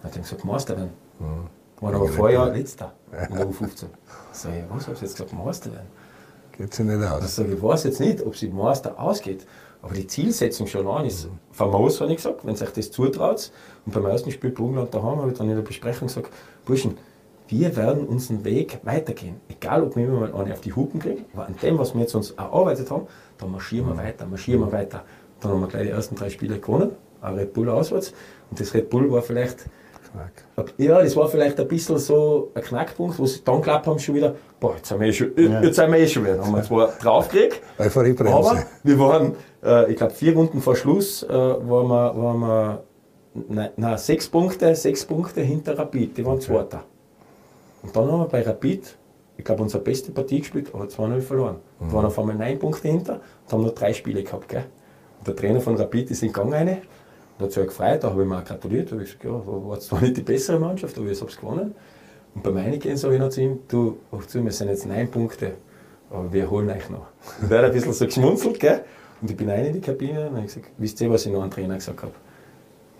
dann hat er gesagt, Meister werden. Mhm. War aber vorher letzter in der U15. Sag ich, was, habe ich jetzt gesagt, Meister werden? Geht sich nicht aus. Sage ich, weiß jetzt nicht, ob sie Meister ausgeht, aber die Zielsetzung schon an ist mhm. famos, habe ich gesagt, wenn sich das zutraut. Und beim ersten Spiel Burgenland daheim habe ich dann in der Besprechung gesagt, Burschen, wir werden unseren Weg weitergehen. Egal, ob wir immer mal eine auf die Hupen kriegen, aber an dem, was wir jetzt uns erarbeitet haben, dann marschieren wir mhm. weiter, marschieren wir weiter. Dann haben wir gleich die ersten drei Spiele gewonnen, auch Red Bull auswärts. Und das Red Bull war vielleicht Knack. Ja, das war vielleicht ein bisschen so ein Knackpunkt, wo sie dann geglaubt haben, schon wieder, boah, jetzt sind wir eh schon, ja. jetzt sind wir eh schon wieder. Haben wir zwar draufgekriegt, aber wir waren, äh, ich glaube, vier Runden vor Schluss, äh, waren wir, waren wir nein, nein, sechs Punkte, sechs Punkte hinter Rapid, die waren okay. Zweiter. Und dann haben wir bei Rapid, ich glaube, unsere beste Partie gespielt, aber 2-0 verloren. Mhm. Wir waren auf einmal neun Punkte hinter und haben nur drei Spiele gehabt. Gell? Und der Trainer von Rapid ist in Gang eine da hat sich gefreut, da habe ich mir auch gratuliert, da habe ich gesagt, ja, war zwar nicht die bessere Mannschaft, aber ich habe es gewonnen. Und beim Eingehen sage ich noch zu ihm, du, ach zu, wir sind jetzt neun Punkte, aber wir holen euch noch. Und er hat ein bisschen so geschmunzelt, gell? Und ich bin rein in die Kabine und habe gesagt, wisst ihr, was ich noch an Trainer gesagt habe?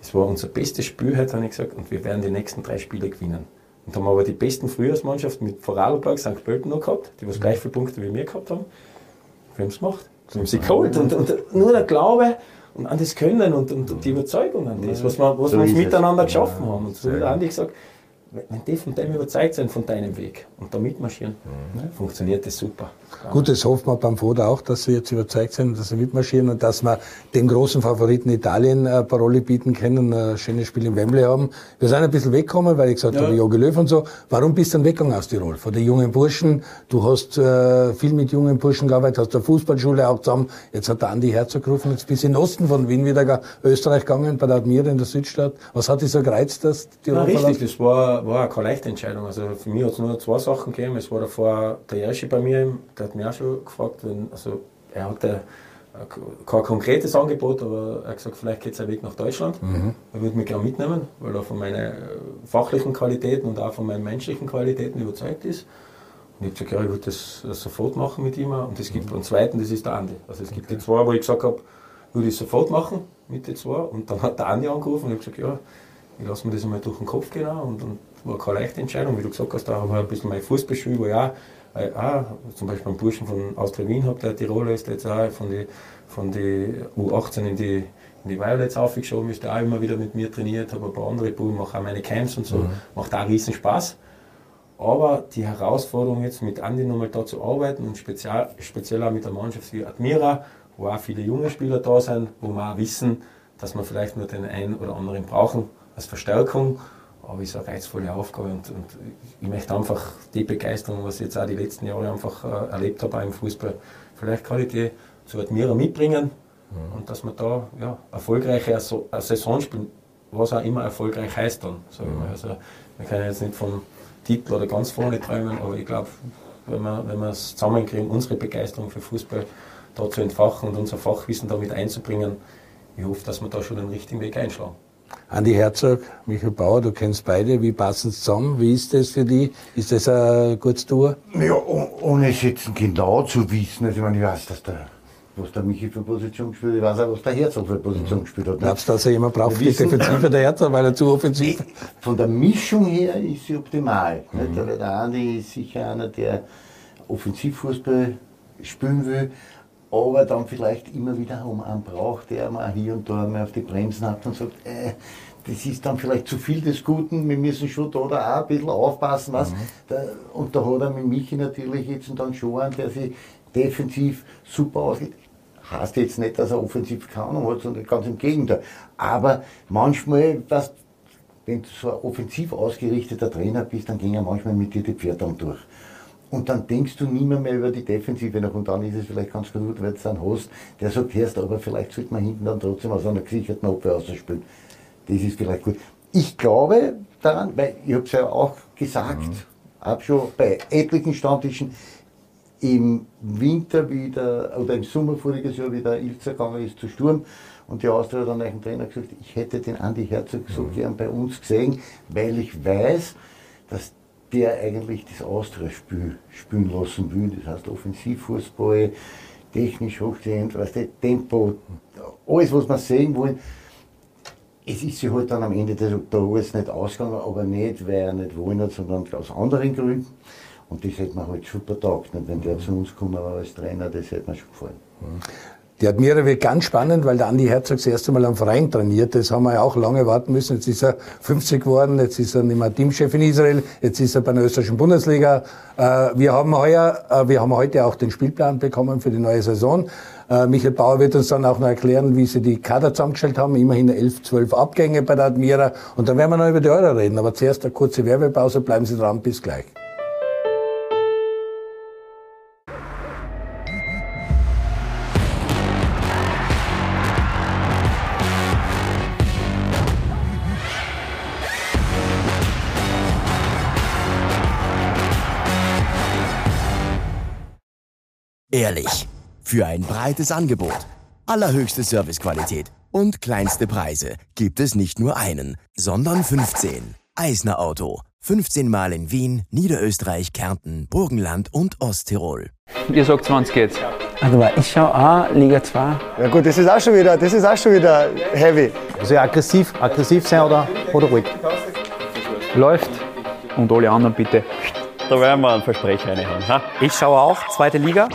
Es war unser bestes Spiel heute, habe ich gesagt, und wir werden die nächsten drei Spiele gewinnen. Und haben aber die besten Frühjahrsmannschaften mit Vorarlberg, St. Pölten noch gehabt, die was gleich viele Punkte wie wir gehabt haben. Wir haben es gemacht. Wir haben sie geholt. Und, und nur der Glaube und an das Können und, und die Überzeugung an das, was wir, was so wir miteinander geschaffen haben. Und so hat Andi gesagt, wenn die von dem überzeugt sind, von deinem Weg und da mitmarschieren, mhm. funktioniert das super. Gut, das hoffen wir beim Foda auch, dass sie jetzt überzeugt sind, dass sie mitmarschieren und dass wir den großen Favoriten Italien eine Parole bieten können, ein schönes Spiel in Wembley haben. Wir sind ein bisschen weggekommen, weil ich gesagt ja. habe, Jogi Löw und so. Warum bist du dann weggegangen aus Tirol? Von den jungen Burschen. Du hast äh, viel mit jungen Burschen gearbeitet, hast der Fußballschule auch zusammen. Jetzt hat der Andi Herzog gerufen, jetzt bist du in den Osten von Wien wieder Österreich gegangen, bei der Admira in der Südstadt. Was hat dich so gereizt, dass Tirol ja, richtig, das war war, keine leichte Entscheidung. Also für mich hat es nur zwei Sachen gegeben. Es war davor der Jerschi bei mir, der hat mich auch schon gefragt, wenn, also er hatte kein konkretes Angebot, aber er hat gesagt, vielleicht geht es ein Weg nach Deutschland. Mhm. Er würde mich gerne mitnehmen, weil er von meinen fachlichen Qualitäten und auch von meinen menschlichen Qualitäten überzeugt ist. Und ich habe gesagt, ja, ich würde das, das, sofort machen mit ihm. Und es gibt mhm. einen zweiten, das ist der Andi. Also es gibt okay. die zwei, wo ich gesagt habe, würde ich sofort machen mit den zwei. Und dann hat der Andi angerufen und ich habe gesagt, ja, ich lasse mir das einmal durch den Kopf gehen. Und, und war keine leichte Entscheidung, wie du gesagt hast, da war ein bisschen mein Fußballspiel, wo ja, äh, auch, zum Beispiel einen Burschen von Austria Wien habe, der Tiroler ist, der jetzt auch von den von die U18 in die, in die Violets aufgeschoben ist, der auch immer wieder mit mir trainiert, habe ein paar andere Buben, mache auch meine Camps und so, mhm. macht auch riesen Spaß. Aber die Herausforderung jetzt mit Andi nochmal da zu arbeiten und speziell, speziell auch mit der Mannschaft wie Admira, wo auch viele junge Spieler da sind, wo wir auch wissen, dass wir vielleicht nur den einen oder anderen brauchen als Verstärkung aber es ist eine reizvolle Aufgabe und, und, ich möchte einfach die Begeisterung, was ich jetzt auch die letzten Jahre einfach äh, erlebt habe im Fußball, vielleicht kann ich die zu Admira mitbringen mhm. und dass wir da ja, erfolgreiche Saison spielen, was auch immer erfolgreich heißt dann. Mhm. Also, wir können jetzt nicht vom Titel oder ganz vorne träumen, aber ich glaube, wenn wir, wenn wir es zusammenkriegen, unsere Begeisterung für Fußball da zu entfachen und unser Fachwissen damit einzubringen, ich hoffe, dass wir da schon den richtigen Weg einschlagen. Andi Herzog, Michael Bauer, du kennst beide. Wie passen sie zusammen? Wie ist das für die? Ist das ein gutes Tour? Ja, ohne es jetzt genau zu wissen. Also ich meine, ich weiß, dass der, was der Michi für Position gespielt hat. Ich weiß auch, was der Herzog für Position mhm. gespielt hat. Glaubst du, dass er jemand braucht, die Defensive der Herzog, weil er zu offensiv Von der Mischung her ist sie optimal. Mhm. Der, der Andi ist sicher einer, der Offensivfußball spielen will aber dann vielleicht immer wieder um einen braucht, der mal hier und da mal auf die Bremsen hat und sagt, äh, das ist dann vielleicht zu viel des Guten, wir müssen schon da, da auch ein bisschen aufpassen. Was. Mhm. Da, und da hat er mit Michi natürlich jetzt und dann schon einen, der sich defensiv super ausgeht. Heißt jetzt nicht, dass er offensiv kann hat, sondern ganz im Gegenteil. Aber manchmal, dass, wenn du so ein offensiv ausgerichteter Trainer bist, dann gehen ja manchmal mit dir die Pferde durch. Und dann denkst du nie mehr, mehr über die Defensive nach. Und dann ist es vielleicht ganz gut, weil du einen hast, der sagt, hörst, aber vielleicht sollte man hinten dann trotzdem aus einer gesicherten Abwehr ausspielen. Das ist vielleicht gut. Ich glaube daran, weil ich habe es ja auch gesagt, mhm. habe schon bei etlichen Stammtischen im Winter wieder, oder im Sommer voriges Jahr wieder Ilzer gegangen ist zu Sturm. Und die Austria hat dann einen Trainer gesagt, ich hätte den Andi Herzog so mhm. gern bei uns gesehen, weil ich weiß, dass der eigentlich das Austria-Spiel spielen lassen will. Das heißt Offensivfußball, technisch hochstehend, weißt du, Tempo, alles, was wir sehen wollen. Es ist sich halt dann am Ende des Tages nicht ausgegangen, aber nicht, weil er nicht wollen hat, sondern aus anderen Gründen. Und das hätte man halt super taugt. Wenn der zu uns kommen war als Trainer, das hätte mir schon gefallen. Mhm. Die Admira wird ganz spannend, weil der Andi Herzog das erste Mal am Verein trainiert. Das haben wir ja auch lange warten müssen. Jetzt ist er 50 geworden, jetzt ist er nicht mehr Teamchef in Israel, jetzt ist er bei der österreichischen Bundesliga. Äh, wir haben heuer, äh, wir haben heute auch den Spielplan bekommen für die neue Saison. Äh, Michael Bauer wird uns dann auch noch erklären, wie sie die Kader zusammengestellt haben. Immerhin 11, 12 Abgänge bei der Admira. Und dann werden wir noch über die Euro reden. Aber zuerst eine kurze Werbepause. Bleiben Sie dran. Bis gleich. Ehrlich. Für ein breites Angebot, allerhöchste Servicequalität und kleinste Preise gibt es nicht nur einen, sondern 15. Eisner Auto. 15 Mal in Wien, Niederösterreich, Kärnten, Burgenland und Osttirol. Ihr sagt 20 jetzt. Also ich schaue auch Liga 2. Ja gut, das ist auch schon wieder, das ist auch schon wieder heavy. Also aggressiv, aggressiv sein oder, oder ruhig. Läuft. Und alle anderen bitte. Da werden wir einen Versprecher reinhauen. Ha? Ich schaue auch zweite Liga.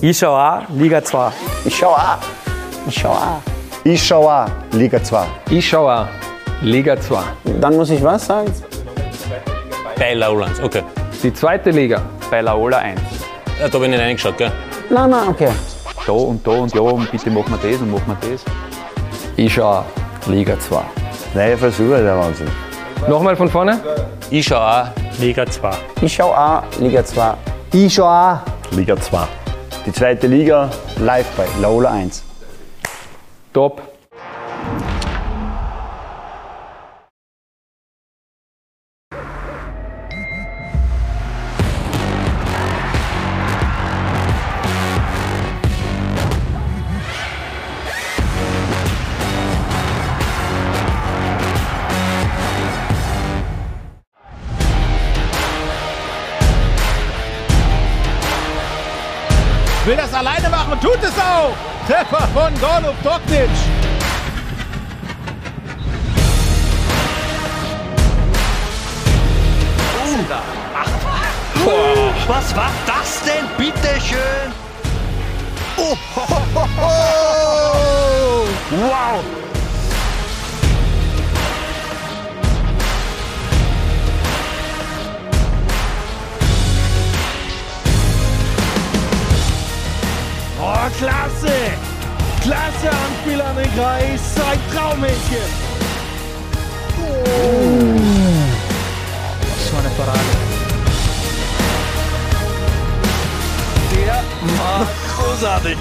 Ich schaue auch Liga 2. Ich schaue auch. Ich schaue auch. Ich schaue auch Liga 2. Ich schaue auch Liga 2. Dann muss ich was sagen? Bei Laulands, okay. Die zweite Liga bei Laola 1. Ja, da bin ich nicht reingeschaut, gell? Nein, nein, okay. Da und da und ja und bitte machen wir das und machen wir das. Ich schaue auch Liga 2. Neue Versuche, der Wahnsinn. Nochmal von vorne. Ich schaue auch Liga 2. Ich schaue auch Liga 2. Ich schaue auch Liga 2. die zweite Liga live bei Laola 1. Top. Tut es auch. Treffer von Golub Doknic. Was war das denn, bitteschön? Oh, ho, ho, ho. Wow! Oh, klasse! Klasse Anspiel an den Kreis. Ein Traummädchen. Oh. So eine Parade. Der war großartig.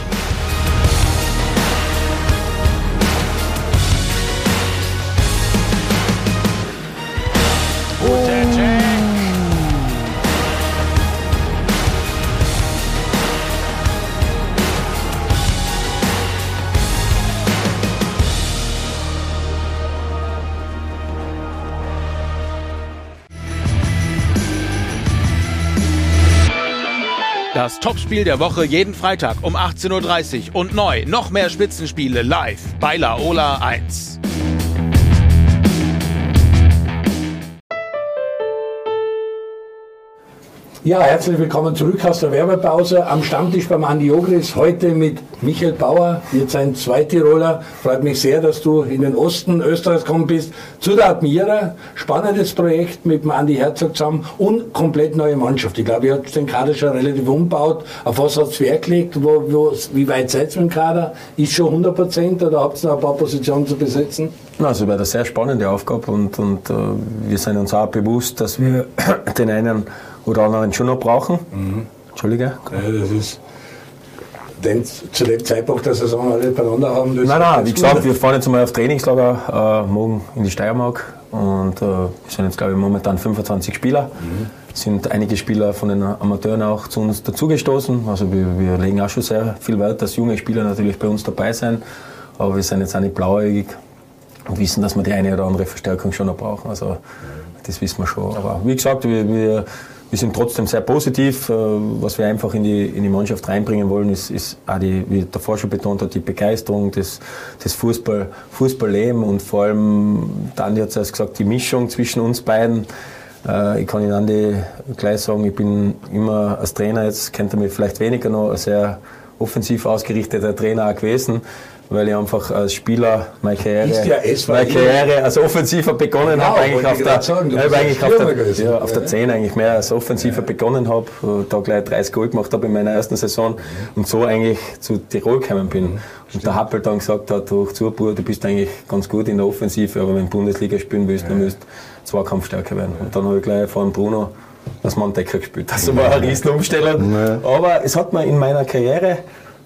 Das Topspiel der Woche jeden Freitag um 18.30 Uhr und neu noch mehr Spitzenspiele live bei Laola 1. Ja, herzlich willkommen zurück aus der Werbepause am Stammtisch beim Andi Ogris. Heute mit Michael Bauer, jetzt ein Zweitiroler. Freut mich sehr, dass du in den Osten Österreichs gekommen bist. Zu der Admira. Spannendes Projekt mit dem Andi Herzog zusammen und komplett neue Mannschaft. Ich glaube, ihr habt den Kader schon relativ umgebaut. Auf was hat es Wert gelegt? Wo, wo, wie weit seid ihr mit dem Kader? Ist schon 100 Prozent oder habt ihr noch ein paar Positionen zu besetzen? Also war eine sehr spannende Aufgabe und, und äh, wir sind uns auch bewusst, dass wir den einen oder anderen schon noch brauchen. Entschuldige. Ja, das ist denn zu dem Zeitpunkt der Saison alle beieinander haben. Nein, nein, wie gesagt, wir fahren jetzt einmal auf Trainingslager äh, morgen in die Steiermark und äh, wir sind jetzt, glaube ich, momentan 25 Spieler. Es sind einige Spieler von den Amateuren auch zu uns dazugestoßen. Also wir, wir legen auch schon sehr viel Wert, dass junge Spieler natürlich bei uns dabei sind. Aber wir sind jetzt auch nicht blauäugig und wissen, dass wir die eine oder andere Verstärkung schon noch brauchen. Also das wissen wir schon. Aber wie gesagt, wir, wir, wir sind trotzdem sehr positiv. Äh, Was wir einfach in die, in die Mannschaft reinbringen wollen, ist, ist auch die, wie der Forscher betont hat, die Begeisterung, das, das Fußball, Fußballleben und vor allem, Dani hat es gesagt, die Mischung zwischen uns beiden. Äh, Ich kann Ihnen Andi gleich sagen, ich bin immer als Trainer, jetzt kennt er mich vielleicht weniger noch, ein sehr offensiv ausgerichteter Trainer auch gewesen, weil ich einfach als Spieler meine Karriere, ja meine Karriere als Offensiver begonnen Genau, habe, eigentlich auf der, sagen, ich eigentlich auf der, gewesen. ja, auf der 10 eigentlich mehr als Offensiver begonnen habe, äh, da gleich 30 Goal gemacht habe in meiner ersten Saison und so eigentlich zu Tirol gekommen bin. Und der Happel dann gesagt hat, durch Zurbur, du bist eigentlich ganz gut in der Offensive, aber wenn du Bundesliga spielen willst, dann musst du Zweikampfstärker werden. Und dann habe ich gleich vor dem Bruno als Manndecker gespielt. Das war eine Riesenumstellung. Aber es hat mir in meiner Karriere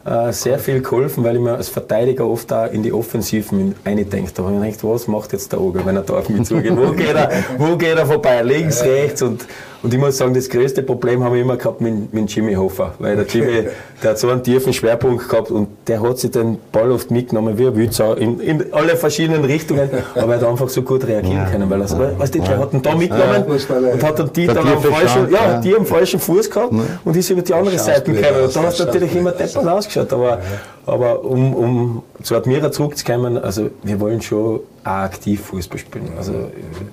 äh, sehr viel geholfen, weil ich mir als Verteidiger oft da in die Offensiven eindenkt. Da habe ich mir gedacht, was macht jetzt der Ogel, wenn er da auf mich zugeht? Wo geht er, wo geht er vorbei? Links, rechts und, Und ich muss sagen, das größte Problem haben wir immer gehabt mit, mit Jimmy Hofer, weil der Jimmy, der hat so einen tiefen Schwerpunkt gehabt und der hat sich den Ball oft mitgenommen, wie er will, so in, in alle verschiedenen Richtungen, aber er hat einfach so gut reagieren können, weil er so, weißt du, der hat ihn da mitgenommen und hat dann die dann am falschen, ja, die am falschen Fuß gehabt und ist über die andere Seite gekommen. Und dann hast du natürlich immer deppert ausgeschaut, aber, aber um, um zu Admira zurückzukommen, also wir wollen schon auch aktiv Fußball spielen. Also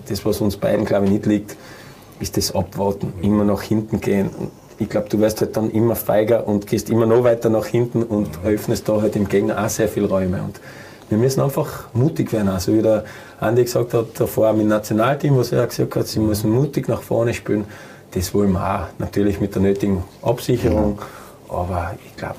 das, was uns beiden, glaube ich, nicht liegt, ist das Abwarten, immer nach hinten gehen. Ich glaube, du wirst halt dann immer feiger und gehst immer noch weiter nach hinten und öffnest da halt dem Gegner auch sehr viele Räume. Und wir müssen einfach mutig werden. Also wie der Andi gesagt hat, davor mit dem Nationalteam, was er auch gesagt hat, sie müssen mutig nach vorne spielen. Das wollen wir auch. Natürlich mit der nötigen Absicherung. Aber ich glaube,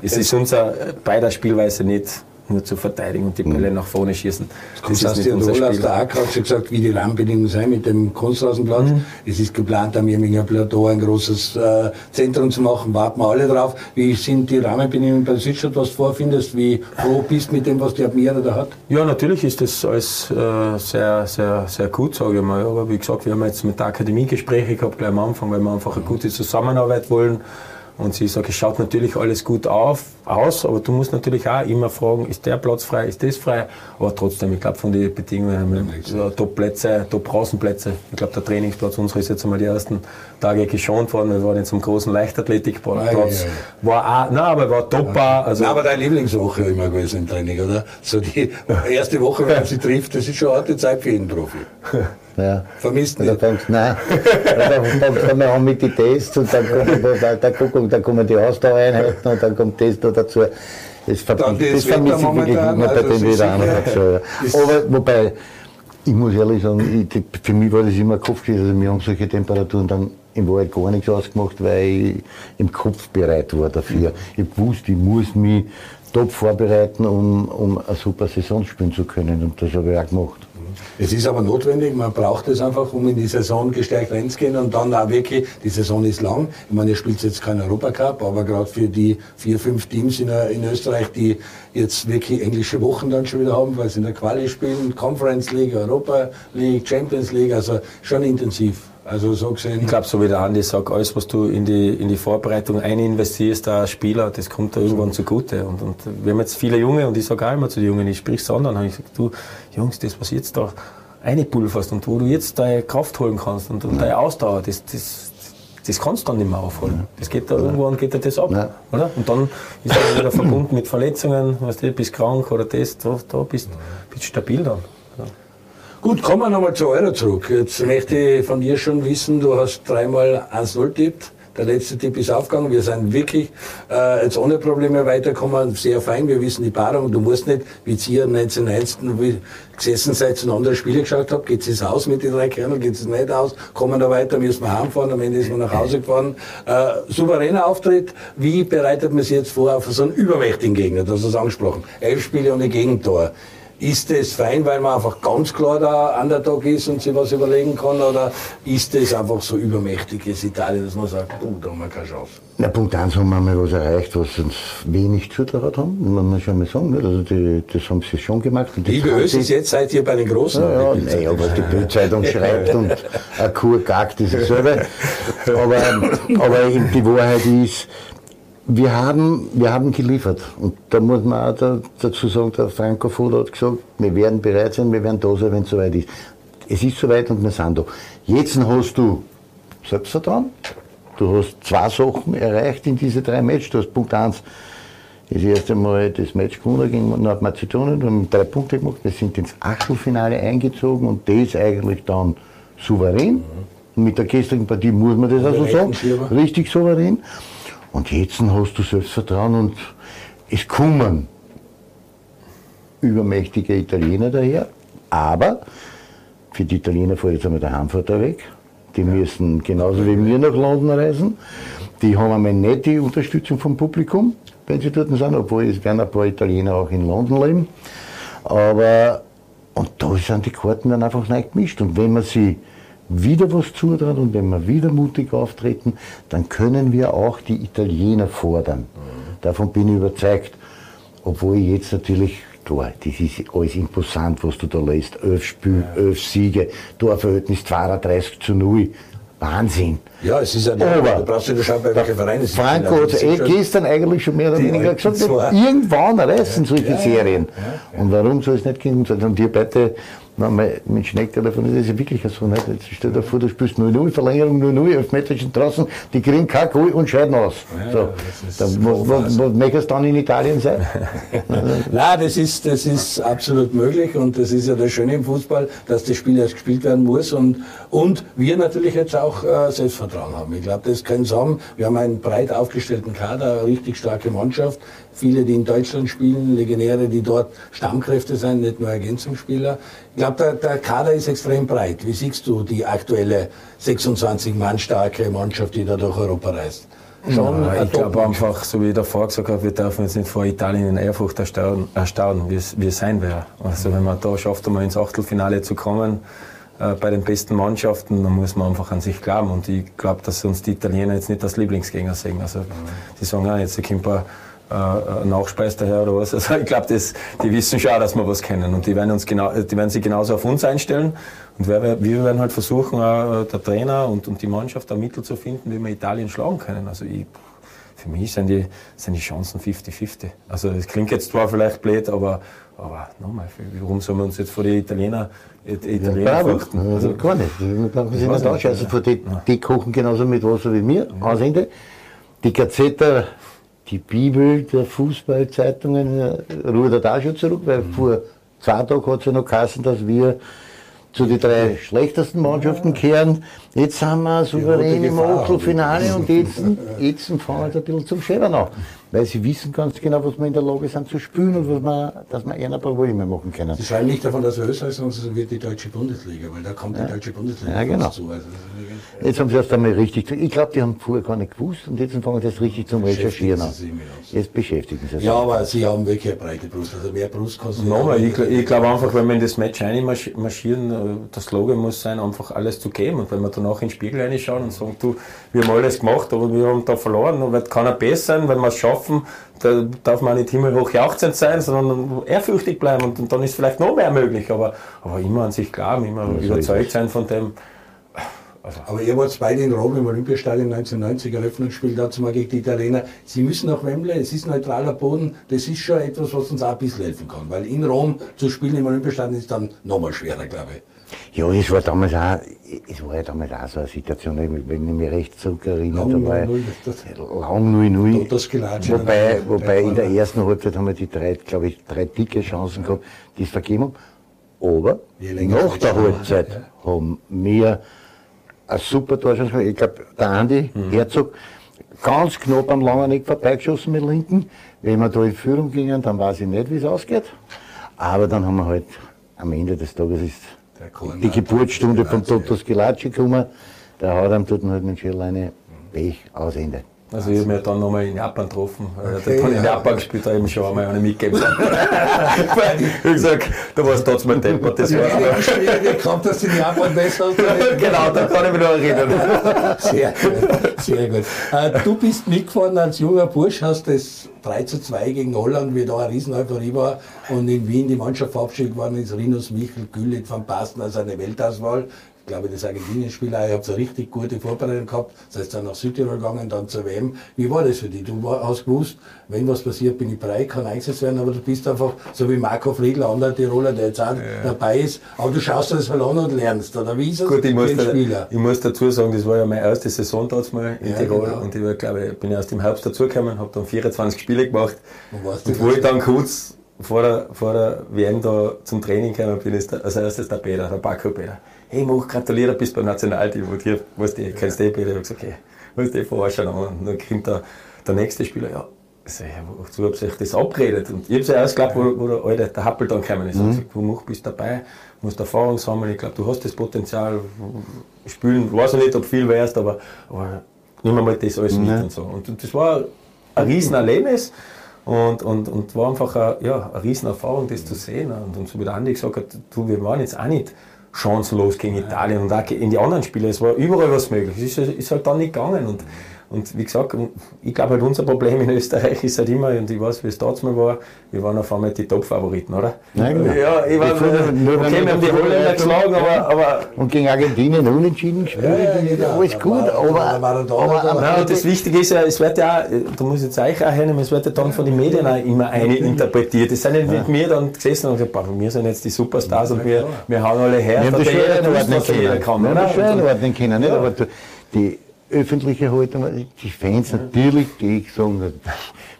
es ist unser beider Spielweise nicht nur zu verteidigen und die Bälle mhm. nach vorne schießen. Das, das ist nicht unser Spiel. Aus der AK hat schon gesagt, wie die Rahmenbedingungen sein mit dem Kunstrasenplatz. Mhm. Es ist geplant, am Irminger Plateau ein großes äh, Zentrum zu machen. Warten wir alle drauf. Wie sind die Rahmenbedingungen bei Südstadt, was du vorfindest? Wie froh bist mit dem, was die Admira da hat? Ja, natürlich ist das alles äh, sehr, sehr, sehr gut, sage ich mal. Aber wie gesagt, wir haben jetzt mit der Akademie Gespräche gehabt, gleich am Anfang, weil wir einfach eine gute Zusammenarbeit wollen. Und sie sagt, es schaut natürlich alles gut auf, aus, aber du musst natürlich auch immer fragen, ist der Platz frei, ist das frei? Aber trotzdem, ich glaube, von den Bedingungen haben wir Top-Plätze, Top-Außenplätze. Ich glaube, der Trainingsplatz unserer ist jetzt einmal die ersten Tage geschont worden. Wir waren jetzt am großen Leichtathletikplatz. War auch, nein, aber war top. Also nein, aber deine Lieblingswoche immer gewesen im Training, oder? So die erste Woche, wenn man sie trifft, das ist schon eine harte Zeit für jeden Profi. Ja. Vermisst nicht? Nein. dann fangen wir an mit den Tests und dann kommen, da, da, dann kommen die Ausdauereinheiten und dann kommt das da dazu. Das, ver dann das, das vermisse ich wirklich nicht mehr bei den Veteranern. Ja. Aber wobei, ich muss ehrlich sagen, ich, für mich war das immer Kopfkino. Also wir haben solche Temperaturen dann im Wald gar nichts ausgemacht, weil ich im Kopf bereit war dafür. Ich wusste, ich muss mich top vorbereiten, um, um eine super Saison spielen zu können. Und das habe ich auch gemacht. Es ist aber notwendig, man braucht es einfach, um in die Saison gestärkt reinzugehen und dann auch wirklich, die Saison ist lang. Ich meine, ihr spielt jetzt keinen Europacup, aber gerade für die vier, fünf Teams in, in, Österreich, die jetzt wirklich englische Wochen dann schon wieder haben, weil sie in der Quali spielen, Conference League, Europa League, Champions League, also schon intensiv. Also so gesehen. Ich glaube, so wie der Andi sagt, alles, was du in die, in die Vorbereitung eininvestierst, als Spieler, das kommt da irgendwann zugute. Und, und wir haben jetzt viele Junge, und ich sage auch immer zu den Jungen, ich sprich es an, dann habe ich gesagt, du, Jungs, das, was jetzt da einpulverst und wo du jetzt deine Kraft holen kannst und, und deine Ausdauer, das, das, das kannst du dann nicht mehr aufholen. Das geht da irgendwann geht da das ab. Ja. Oder? Und dann ist er wieder verbunden mit Verletzungen, weißt du, bist krank oder das, da, da bist du stabil dann. Gut, kommen wir nochmal zu Euro zurück. Jetzt möchte ich von dir schon wissen, du hast dreimal 1-0 tippt. Der letzte Tipp ist aufgegangen. Wir sind wirklich äh, jetzt ohne Probleme weitergekommen. Sehr fein. Wir wissen die Paarung. Du musst nicht, wie ihr 1990 gesessen seid und andere Spiele geschaut habt. Geht es aus mit den drei Kernen? Geht es nicht aus? Kommen wir weiter? Müssen wir heimfahren? Am Ende ist man nach Hause gefahren. Äh, souveräner Auftritt. Wie bereitet man sich jetzt vor auf so einen übermächtigen Gegner? Du hast es angesprochen. Elf Spiele ohne Gegentor. Ist es fein, weil man einfach ganz klar der Underdog ist und sich was überlegen kann, oder ist es einfach so übermächtiges Italien, dass man sagt, oh, da haben wir keine Chance? Na, Punkt 1 haben wir mal was erreicht, was uns wenig zutraut haben, muss man schon mal sagen. Also die, das haben sie schon gemacht. Und Liebe Ösis, jetzt seid ihr bei den Großen. Ja, ja nee, aber die Bildzeitung schreibt und ein Kur gagt, ist selber. Aber, aber die Wahrheit ist, wir haben, wir haben geliefert. Und da muss man auch da, dazu sagen, der Franco Foda hat gesagt, wir werden bereit sein, wir werden da sein, wenn es soweit ist. Es ist soweit und wir sind da. Jetzt hast du Selbstvertrauen. Du hast zwei Sachen erreicht in diese drei Matches. Du hast Punkt 1 das erste Mal das Match gewonnen gegen Nordmazedonien. Wir haben drei Punkte gemacht. Wir sind ins Achtelfinale eingezogen und das eigentlich dann souverän. Und mit der gestrigen Partie muss man das also sagen. Richtig souverän. Und jetzt hast du Selbstvertrauen und es kommen übermächtige Italiener daher, aber für die Italiener fällt jetzt einmal der Heimvorteil weg. Die müssen genauso wie wir nach London reisen. Die haben einmal nicht die Unterstützung vom Publikum, wenn sie dort sind, obwohl es werden ein paar Italiener auch in London leben. Aber, und da sind die Karten dann einfach neu gemischt. Und wenn man sie wieder was zutrauen und wenn wir wieder mutig auftreten, dann können wir auch die Italiener fordern. Mhm. Davon bin ich überzeugt. Obwohl ich jetzt natürlich, klar, das ist alles imposant, was du da lässt. Elf Spiele, elf Siege, Torverhältnis 32 zu 0. Wahnsinn. Ja, es ist ja Aber du brauchst ja schauen, bei welchen Vereinen es Franco hat eh gestern eigentlich schon mehr oder weniger gesagt, irgendwann reißen solche Ja, ja, Serien. Und warum soll es nicht gehen? Und die beide, wenn man mit Schneck telefoniert, das ist ja wirklich so. Nicht? Jetzt stell dir vor, du spielst 0-0, Verlängerung 0-0, Elfmeterchen draußen, die kriegen kein Goal und scheiden aus. so. das ist Dann, wo, wo, wo möchtest du dann in Italien sein? Nein, das ist, das ist absolut möglich und das ist ja das Schöne im Fußball, dass das Spiel erst gespielt werden muss und, und wir natürlich jetzt auch äh, Selbstvertrauen haben. Ich glaube, das können Sie haben. Wir haben einen breit aufgestellten Kader, eine richtig starke Mannschaft. Viele, die in Deutschland spielen, Legionäre, die dort Stammkräfte sind, nicht nur Ergänzungsspieler. Ich glaube, der, der Kader ist extrem breit. Wie siehst du die aktuelle 26 Mann starke Mannschaft, die da durch Europa reist? Schon Ja, ich glaube einfach, so wie ich davor gesagt habe, wir dürfen uns nicht vor Italien in Ehrfurcht erstaunen, erstaunen wie es wie es sein wäre. Also wenn man da schafft, einmal ins Achtelfinale zu kommen, äh, bei den besten Mannschaften, dann muss man einfach an sich glauben. Und ich glaube, dass uns die Italiener jetzt nicht als Lieblingsgänger sehen. Also die sagen, ah, jetzt kommt ein äh, Nachspeis daher oder was. Also ich glaube, die wissen schon, auch, dass wir was kennen. Und die werden, uns genau, die werden sich genauso auf uns einstellen. Und wir, wir werden halt versuchen, äh, der Trainer und, und die Mannschaft da Mittel zu finden, wie wir Italien schlagen können. Also ich, für mich sind die, sind die Chancen 50-50. Also es klingt jetzt zwar vielleicht blöd, aber, aber nochmal, warum sollen wir uns jetzt vor die Italiener, die Italiener Ja, fürchten? also gar nicht. Wir weiß nicht. Also die, ja. die kochen genauso mit Wasser wie wir. Ausende. Die Gazzetta, die Bibel der Fußballzeitungen, äh, ruht da schon zurück, weil Mhm. vor zwei Tagen hat es ja noch geheißen, dass wir zu den drei schlechtesten Mannschaften kehren. Jetzt sind wir souverän im. Achtelfinale und jetzt, jetzt fangen wir ein bisschen zum Schädern an. Weil sie wissen ganz genau, was wir in der Lage sind zu spielen und was wir, dass wir eher ein paar Probleme machen können. Sie schreiben nicht davon, dass wir Österreich sind, sondern wird die deutsche Bundesliga, weil da kommt die deutsche Bundesliga Ja, genau. dazu. Also, das Jetzt haben sie erst einmal richtig, ich glaube, die haben vorher gar nicht gewusst und jetzt fangen sie das richtig zum Recherchieren an. Beschäftigen sie sich mit uns. Jetzt beschäftigen sie sich. ja, aber sie haben wirklich eine breite Brust. Also mehr Brust kannst du Nochmal, ich, ich glaube einfach, wenn wir in das Match reinmarschieren, äh, der Slogan muss sein, einfach alles zu geben. Und wenn wir danach in den Spiegel reinschauen und sagen, du, wir haben alles gemacht, aber wir haben da verloren, dann wird keiner besser sein, wenn wir es schaffen, da darf man nicht himmelhoch jauchzend sein, sondern ehrfürchtig bleiben und, und dann ist vielleicht noch mehr möglich. Aber, aber immer an sich glauben, immer ist überzeugt sein von dem. Aber ihr wart beide in Rom im Olympiastadion 1990, Eröffnungsspiel dazu mal gegen die Italiener. Sie müssen nach Wembley, es ist neutraler Boden, das ist schon etwas, was uns auch ein bisschen helfen kann. Weil in Rom zu spielen im Olympiastadion ist dann nochmal schwerer, glaube ich. Ja, es war damals auch, es war ja damals auch so eine Situation, wenn ich mich recht zurückerinnere, Lang da war 0-0, das- lang 0-0. Totas Gelatsche. Wobei, wobei in der ersten Halbzeit haben wir die drei, glaube ich, drei dicke Chancen gehabt, die es vergeben haben. Aber nach der Halbzeit haben wir eine super Torchance gemacht. Ich glaube, der Andi Herzog ganz knapp am langen Eck vorbeigeschossen mit linken. Wenn wir da in Führung gingen, dann weiß ich nicht, wie es ausgeht. Aber dann haben wir halt am Ende des Tages ist die Geburtsstunde von. Totos Gelatschi gekommen. Der haut ihm dort halt mit dem Schirrleine Pech aus Ende. Also ich habe mich dann nochmal in Japan getroffen. Okay, Okay, der hat in ja. Japan gespielt, da eben schon einmal eine mitgegeben. Ich gesagt, da war es trotzdem mein Tempo. Das war Ja, kommt das in Japan besser genau, da kann ich mich noch erinnern. Sehr gut, sehr gut. Äh, du bist mitgefahren als junger Bursch, hast das 3 zu 2 gegen Holland, wie da eine riesen Euphorie war und in Wien die Mannschaft verabschiedet worden ist, Rinus Michel, Güllit, Van Basten als eine Weltauswahl. Ich glaube, das Argentinien-Spieler, ihr habt eine richtig gute Vorbereitung gehabt, das heißt dann nach Südtirol gegangen, dann zur WM. Wie war das für dich? Du hast gewusst, wenn was passiert, bin ich bereit, kann eingesetzt werden, aber du bist einfach, so wie Marco Friedl, anderer Tiroler, der jetzt auch dabei ist, aber du schaust dir das mal an und lernst, oder wie ist es Gut, ich muss, da, ich muss dazu sagen, das war ja meine erste Saison damals mal in Ja, Tirol genau. und ich war, glaube ich, bin erst im Herbst dazugekommen, habe dann 24 Spiele gemacht Und und du wo ich dann kurz vor der, vor der WM da zum Training gekommen bin, ist der, als erstes der Peter, der Paco Peter. Hey, Moch, gratuliere, bist beim Nationalteam und hier, weißt du, kennst du eh Peter? Ich hab gesagt, okay, weißt du, verarschen und dann kommt der, der nächste Spieler, ja, ich ja, wozu habt ihr euch das abgeredet? Und ich hab's ja erst geglaubt, wo, wo der alte, der Happel dann gekommen ist. Ich hab gesagt, wo bist du dabei? Musst Erfahrung sammeln, ich glaube, du hast das Potenzial, spielen, weiß ich nicht, ob viel wärst, aber, aber nimm mal das alles mit und so. Und das war ein Riesenerlebnis und, und, und war einfach eine, ja, eine Riesenerfahrung, das zu sehen. Und, und so wie der Andi gesagt hat, du, wir waren jetzt auch nicht chancenlos gegen Italien und auch in die anderen Spiele. Es war überall was möglich. Es ist, ist halt dann nicht gegangen. Und, Und wie gesagt, ich glaube halt unser Problem in Österreich ist halt immer, und ich weiß, wie es damals mal war, wir waren auf einmal die Top-Favoriten, oder? Nein, genau. Ja, ich war, okay, wir haben die Holländer geschlagen, aber, aber... Und gegen Argentinien unentschieden gespielt, genau. alles gut, aber... aber, das Wichtige ist ja, es wird ja, da muss ich jetzt euch auch hernehmen, es wird ja dann von den Medien auch immer eine interpretiert. Es sind ja nicht wir dann gesessen und gesagt, boah, wir sind jetzt die Superstars und wir, wir hauen alle her, Wir haben das schon einordnen können. Wir haben das schon einordnen können, nicht? aber du- die öffentliche Haltung, die Fans natürlich, die sagen,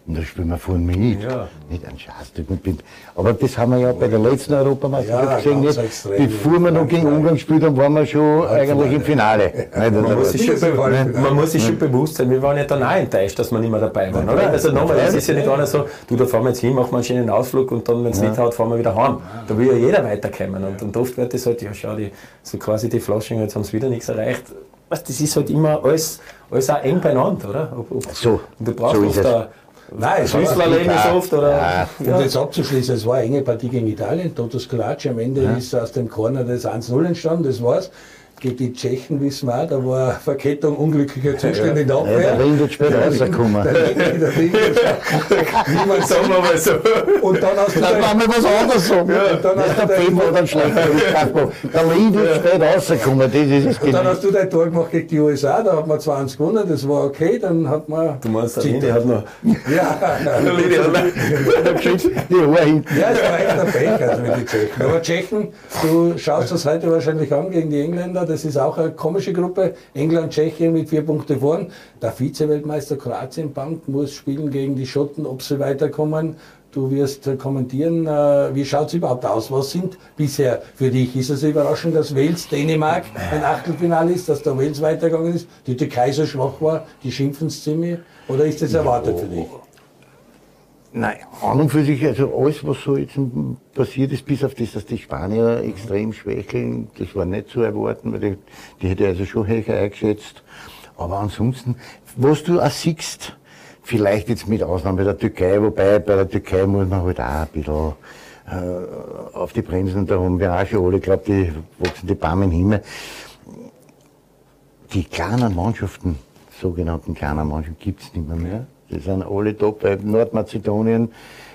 und da spielen wir vorne mit. Ja. Nicht ein Scheißdruck. und bin- Aber das haben wir ja bei der letzten Europameisterschaft Ja, gesehen. Nicht? extrem. Bevor wir noch gegen Ungarn gespielt haben, waren wir schon eigentlich im Finale. Nicht? Man muss, sich schon, be- man muss sich schon bewusst sein, wir waren ja dann auch enttäuscht, dass wir nicht mehr dabei waren, oder? Also nochmal, es ist ja nicht einer so, du, da fahren wir jetzt hin, machen wir einen schönen Ausflug und dann, wenn es nicht haut, fahren wir wieder heim. Da will ja jeder weiterkommen. Und, und oft wird das halt, ja schau, die, so quasi die Flaschen, jetzt haben sie wieder nichts erreicht. Weißt, das ist halt immer alles, alles auch eng beieinander, oder? Ob, ob, So, und du brauchst so oft ein Nein, es war Ja. oft, oder? Ja. Um das abzuschließen, es war eine enge Partie gegen Italien, Totos Klatsch. Am Ende ist aus dem Corner das 1-0 entstanden, das war's. Gegen die Tschechen wissen wir auch, da war Verkettung unglücklicher Zustände in der Ja, Abwehr. der Ring wird später rausgekommen. Der Ring, der Ring, Niemand Sagen wir mal so. Und dann hast du Dann waren wir was anderes sagen. und dann hast der du den- Film dann schlecht. Der Ring wird später rausgekommen. Das ist es Und dann hast du dein Tor gemacht gegen die USA, da hat man 20 gewonnen, das war okay, dann hat man. Du meinst, der Ende hat noch. Ja, Der Lidi hat noch- Die Ohr hinten. ja, es war echt ein Pech also mit den Tschechen. Aber Tschechen, du schaust das heute wahrscheinlich an gegen die Engländer, das ist auch eine komische Gruppe. England, Tschechien mit vier Punkten vorn. Der Vize-Weltmeister Kroatien Bank muss spielen gegen die Schotten, ob sie weiterkommen. Du wirst kommentieren, äh, wie schaut es überhaupt aus? Was sind bisher für dich? Ist es überraschend, dass Wales, Dänemark ein Achtelfinale ist, dass der Wales weitergegangen ist, die Türkei so schwach war, die schimpfen ziemlich? Oder ist das erwartet für dich? Nein, an und für sich, also alles, was so jetzt passiert ist, bis auf das, dass die Spanier extrem schwächeln, das war nicht zu erwarten, weil die, die hätte also schon höher eingeschätzt. Aber ansonsten, was du auch siehst, vielleicht jetzt mit Ausnahme der Türkei, wobei bei der Türkei muss man halt auch ein bisschen äh, auf die Bremsen, da haben wir auch schon alle, glaube die wachsen die Bäume im Himmel. Die kleinen Mannschaften, sogenannten kleinen Mannschaften, gibt's nicht mehr, mehr. Die sind alle top. Nordmazedonien,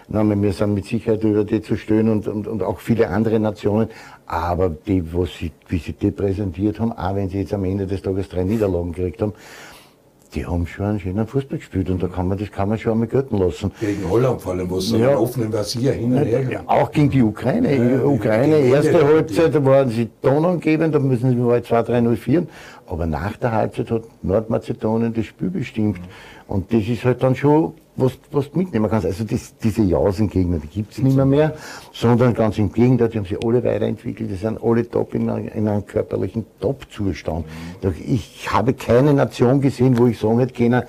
na, wir sind mit Sicherheit über die zu stöhnen und, und, und auch viele andere Nationen. Aber die, was sie, wie sie die präsentiert haben, auch wenn sie jetzt am Ende des Tages drei Niederlagen gekriegt haben, die haben schon einen schönen Fußball gespielt und da kann man, das kann man schon einmal gelten lassen. Gegen Holland vor allem, wo es so Ja. offenen Versier hin und her Ja, auch gegen die Ukraine. Ja, Ukraine, erste. Halbzeit, da waren sie tonangebend, da müssen sie mal 2-3-0 führen. Aber nach der Halbzeit hat Nordmazedonien das Spiel bestimmt. Und das ist halt dann schon, was, was du mitnehmen kannst. Also das, diese Jausengegner, die gibt's nicht mehr, mehr, sondern ganz im Gegenteil, die haben sich alle weiterentwickelt, die sind alle top in, einer- in einem körperlichen Top-Zustand. Ich habe keine Nation gesehen, wo ich sagen hätte können,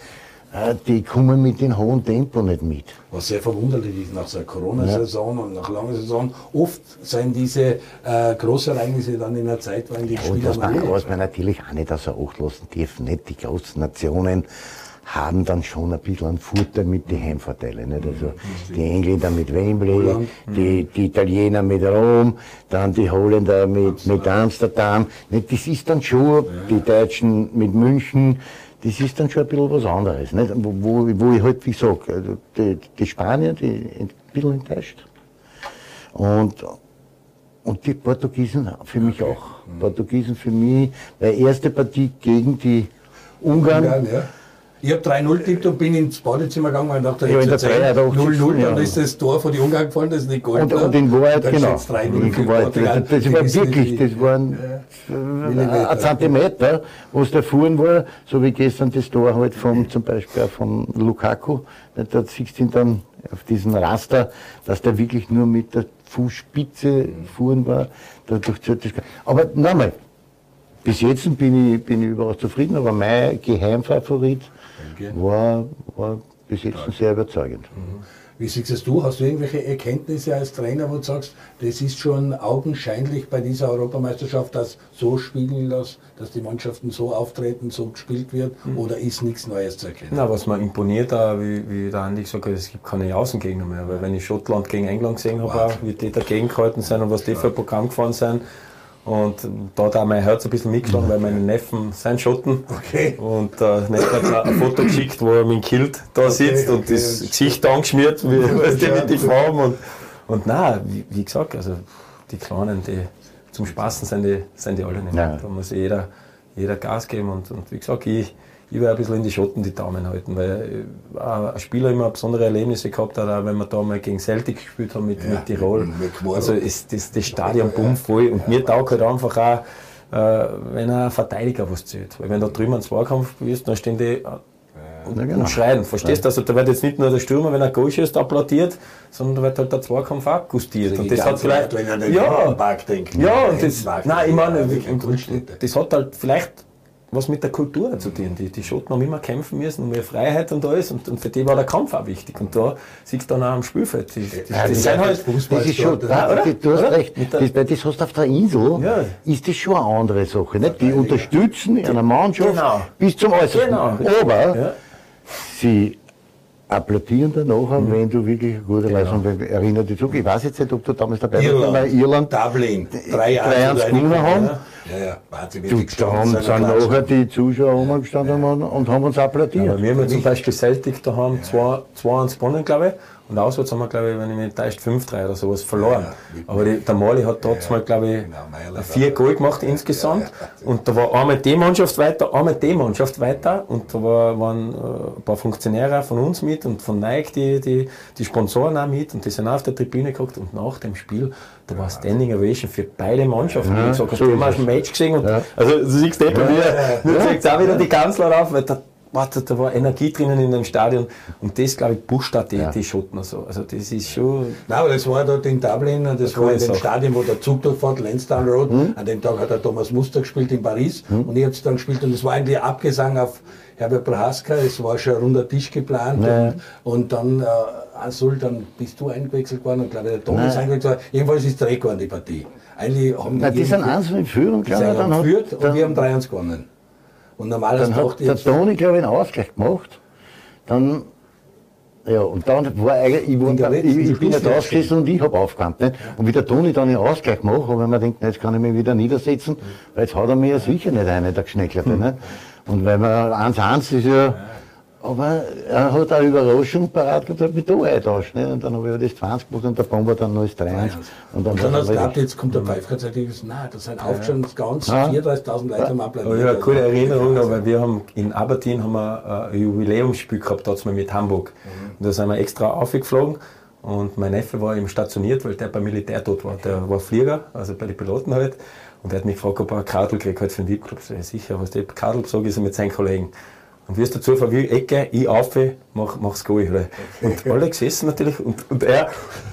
die kommen mit dem hohen Tempo nicht mit. Was sehr verwunderlich ist nach so einer Corona-Saison und nach langer Saison. Oft sind diese äh, Großereignisse dann in einer Zeit, weil die Und Spieler was man, was man natürlich auch nicht außer Acht lassen darf, nicht die großen Nationen haben dann schon ein bisschen einen Vorteil mit den Heimvorteilen. Nicht? Also die Engländer mit Wembley, die, die Italiener mit Rom, dann die Holländer mit, mit Amsterdam. Nicht? Das ist dann schon, die Deutschen mit München, das ist dann schon ein bisschen was anderes. Nicht? Wo, wo, ich halt, wie gesagt, also die, die Spanier, die ein bisschen enttäuscht. Und, und die Portugiesen für mich auch. Portugiesen für mich, weil erste Partie gegen die Ungarn. Ungarn, ja. Ich habe 3-0 tippt und bin ins Badezimmer gegangen, weil Ja, in der erzählen, 83. 0-0, dann ja. ist das Tor vor die Ungarn gefallen, das ist nicht Gold. Und, und in Wahrheit, genau. steht's 3-0 In Wahrheit, das, das war wirklich, das waren Millimeter. ein Zentimeter, wo es da vorn war, so wie gestern das Tor halt vom, zum Beispiel auch vom Lukaku. Da siehst du ihn dann auf diesem Raster, dass der wirklich nur mit der Fußspitze fuhren war. Dadurch Aber nochmal, bis jetzt bin ich, bin ich überaus zufrieden, aber mein Geheimfavorit war, war bis jetzt sehr überzeugend. Wie siehst es du? Hast du irgendwelche Erkenntnisse als Trainer, wo du sagst, das ist schon augenscheinlich bei dieser Europameisterschaft, dass so spielen lässt, dass die Mannschaften so auftreten, so gespielt wird, oder ist nichts Neues zu erkennen? Na, was mir imponiert, auch, wie, wie der Andi gesagt hat, es gibt keine Außengegner mehr. Weil wenn ich Schottland gegen England gesehen habe, auch, wie die dagegen gehalten sind und was die für ein Programm gefahren sind, Und da hat auch mein Herz ein bisschen mitgeschlagen, weil meine Neffen sind Schotten. Okay. Und der Neffe hat ein Foto geschickt, wo er mit dem Kilt da Okay, sitzt und okay. das Gesicht angeschmiert, wie, weißt du, mit den Farben. Und, und nein, wie, wie gesagt, also die Kleinen, die zum Spaßen sind die, sind die alle nicht. Ja. Da muss jeder, jeder Gas geben. Und, und wie gesagt, ich, ich werde ein bisschen in die Schotten die Daumen halten, weil äh, ein Spieler immer besondere Erlebnisse gehabt hat, auch wenn wir da mal gegen Celtic gespielt haben mit, mit Tirol. mit. Also ist das, das Stadion bummvoll und mir taugt halt einfach auch, äh, wenn ein Verteidiger was zählt. Weil wenn da drüben ein Zweikampf ist, dann stehen die äh, und, genau. und schreien. Verstehst du? Also da wird jetzt nicht nur der Stürmer, wenn er Goal schießt, applaudiert, sondern da wird halt der Zweikampf auch gustiert. Und das hat vielleicht. wenn an den Ja, Park denken. ja, und das, nein, ich meine, das hat halt vielleicht was mit der Kultur zu tun. Die, die Schotten haben immer kämpfen müssen um ihre Freiheit und alles und, und für die war der Kampf auch wichtig. Und da siehst du dann auch am Spielfeld. Die, die, Ja, das sind halt, das ist schon, Ja, oder? Du hast Oder? recht. Das, weil das hast du auf der Insel, Ja. ist das schon eine andere Sache. Nicht? Die unterstützen in einer Mannschaft Genau. bis zum Äußersten. Genau. Aber Ja. sie applaudieren dann nachher, wenn du wirklich eine gute Leistung erinnert dich zurück. Ich weiß jetzt nicht, ob du damals dabei warst, Irland, weil Irland Dublin, drei Jahre 3-1 gewonnen haben. Ja, ja. Du, Die da haben sind, nachher die Zuschauer rumgestanden und, und haben uns applaudiert. Aber wir haben ja zum Beispiel Celtic daheim 2-1 gewonnen, glaube ich. Und auswärts haben wir, glaube ich, wenn ich mich nicht täuscht, 5-3 oder sowas verloren. Aber die, der Mali hat trotzdem mal, glaube ich, Meiler vier Goal gemacht insgesamt. Und da war einmal die Mannschaft weiter, einmal die Mannschaft weiter. Und da war, waren äh, ein paar Funktionäre von uns mit und von Nike die, die, die Sponsoren auch mit. Und die sind auch auf der Tribüne geguckt. Und nach dem Spiel, da war Standing Ovation für beide Mannschaften. Ja, ich gesagt, hast so du mal es. ein Match gesehen? Und, Ja. Also, du siehst nicht, Ja, wie, ja, mir ja. zeigt auch wieder die Kanzler auf, weil da, warte, da war Energie drinnen in dem Stadion. Und das, glaube ich, pusht auch die, die Schotten so. Also, das ist schon. Nein, aber das war dort in Dublin, das Coole war in dem. Stadion, wo der Zug durchfährt, Lansdowne Road. An dem Tag hat der Thomas Muster gespielt in Paris und ich habe es dann gespielt und es war eigentlich Abgesang auf Herbert Prohaska, es war schon ein runder Tisch geplant Ja. und, und dann äh, Azul, dann bist du eingewechselt worden und glaube ich der Thomas Nein. eingewechselt worden. Jedenfalls ist Dreck geworden die Partie. Eigentlich haben Na, die sind eins in Führung, glaube ich. Dann hat, geführt und dann, wir haben 3-1 gewonnen. Und normalerweise dann hat der Toni, glaube ich, einen Ausgleich gemacht. Dann, ja, und dann war eigentlich, ich, war, ich, ich bin ja da Schlussphase. gesessen und ich habe aufgeräumt. Nicht? Und wie der Toni dann den Ausgleich macht, habe ich mir gedacht, jetzt kann ich mich wieder niedersetzen, weil jetzt haut er mir ja sicher nicht eine, der Geschnäckerte. Nicht? Und weil man 1-1 ist ja, aber er hat eine Überraschung parat gehabt, mich da eingetauscht. Nicht? Und dann habe ich ja das 20 gemacht und der Bomber dann noch das 3-1. Und dann, und dann hast du aber gehabt, jetzt kommt der Pfeiffer und gesagt, nein, das sind aufgeschaut, ganz Ja. 34.000 Leute am. Aber ich habe eine coole Erinnerung, weil wir haben in Aberdeen haben wir ein Jubiläumsspiel gehabt, da mal mit Hamburg. Und da sind wir extra aufgeflogen. Und mein Neffe war eben stationiert, weil der beim Militär dort war. Der war Flieger, also bei den Piloten halt. Und er hat mich gefragt, ob er eine Karte kriegt halt für den VIP-Club. Ja, sicher, was der Karte besorgt, ist er mit seinen Kollegen. Und dazu war, wie Ecke, ich auf, mach, mach's Goal. Halt. Und alle gesessen natürlich. Und, und er,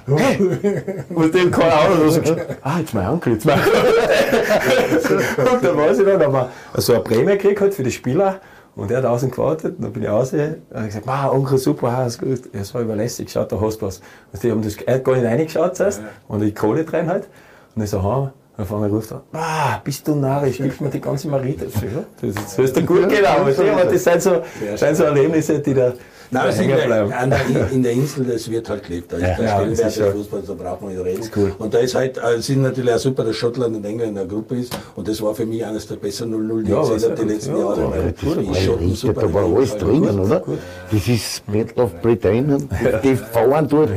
hey, und dem keine Ahnung, und so ah, jetzt mein Onkel, jetzt mein Und dann weiß ich dann, haben wir so eine Prämie gekriegt halt für die Spieler. Und er hat außen gewartet, dann bin ich raus, und habe gesagt, ah, Onkel, super, ist gut. Ja, so überlässig, schaut, da hast du was. Und die haben das, er hat gar nicht reingeschaut zuerst, und die Kohle drin halt. Und ich so, ha, und auf einmal ruft er, ah, bist du narrisch, gib mir die ganze so, ja, das ist, das ist dir gut genau, aber steh mal, das sind so, sind so Erlebnisse, die da Nein, das in, der, an der, in der Insel, das wird halt gelebt. Da ist Ja, der ja, Stellenwert ja- Fußballs, da braucht man nicht reden. cool. Und da ist halt, äh, sind natürlich auch super, dass Schottland und England in der Gruppe ist. Und das war für mich eines der besseren 0-0, die Ja, ich gesehen die letzten Ja, Jahre. ja, super da war alles drinnen, oder? Das ist Battle of Britain, die fahren dort.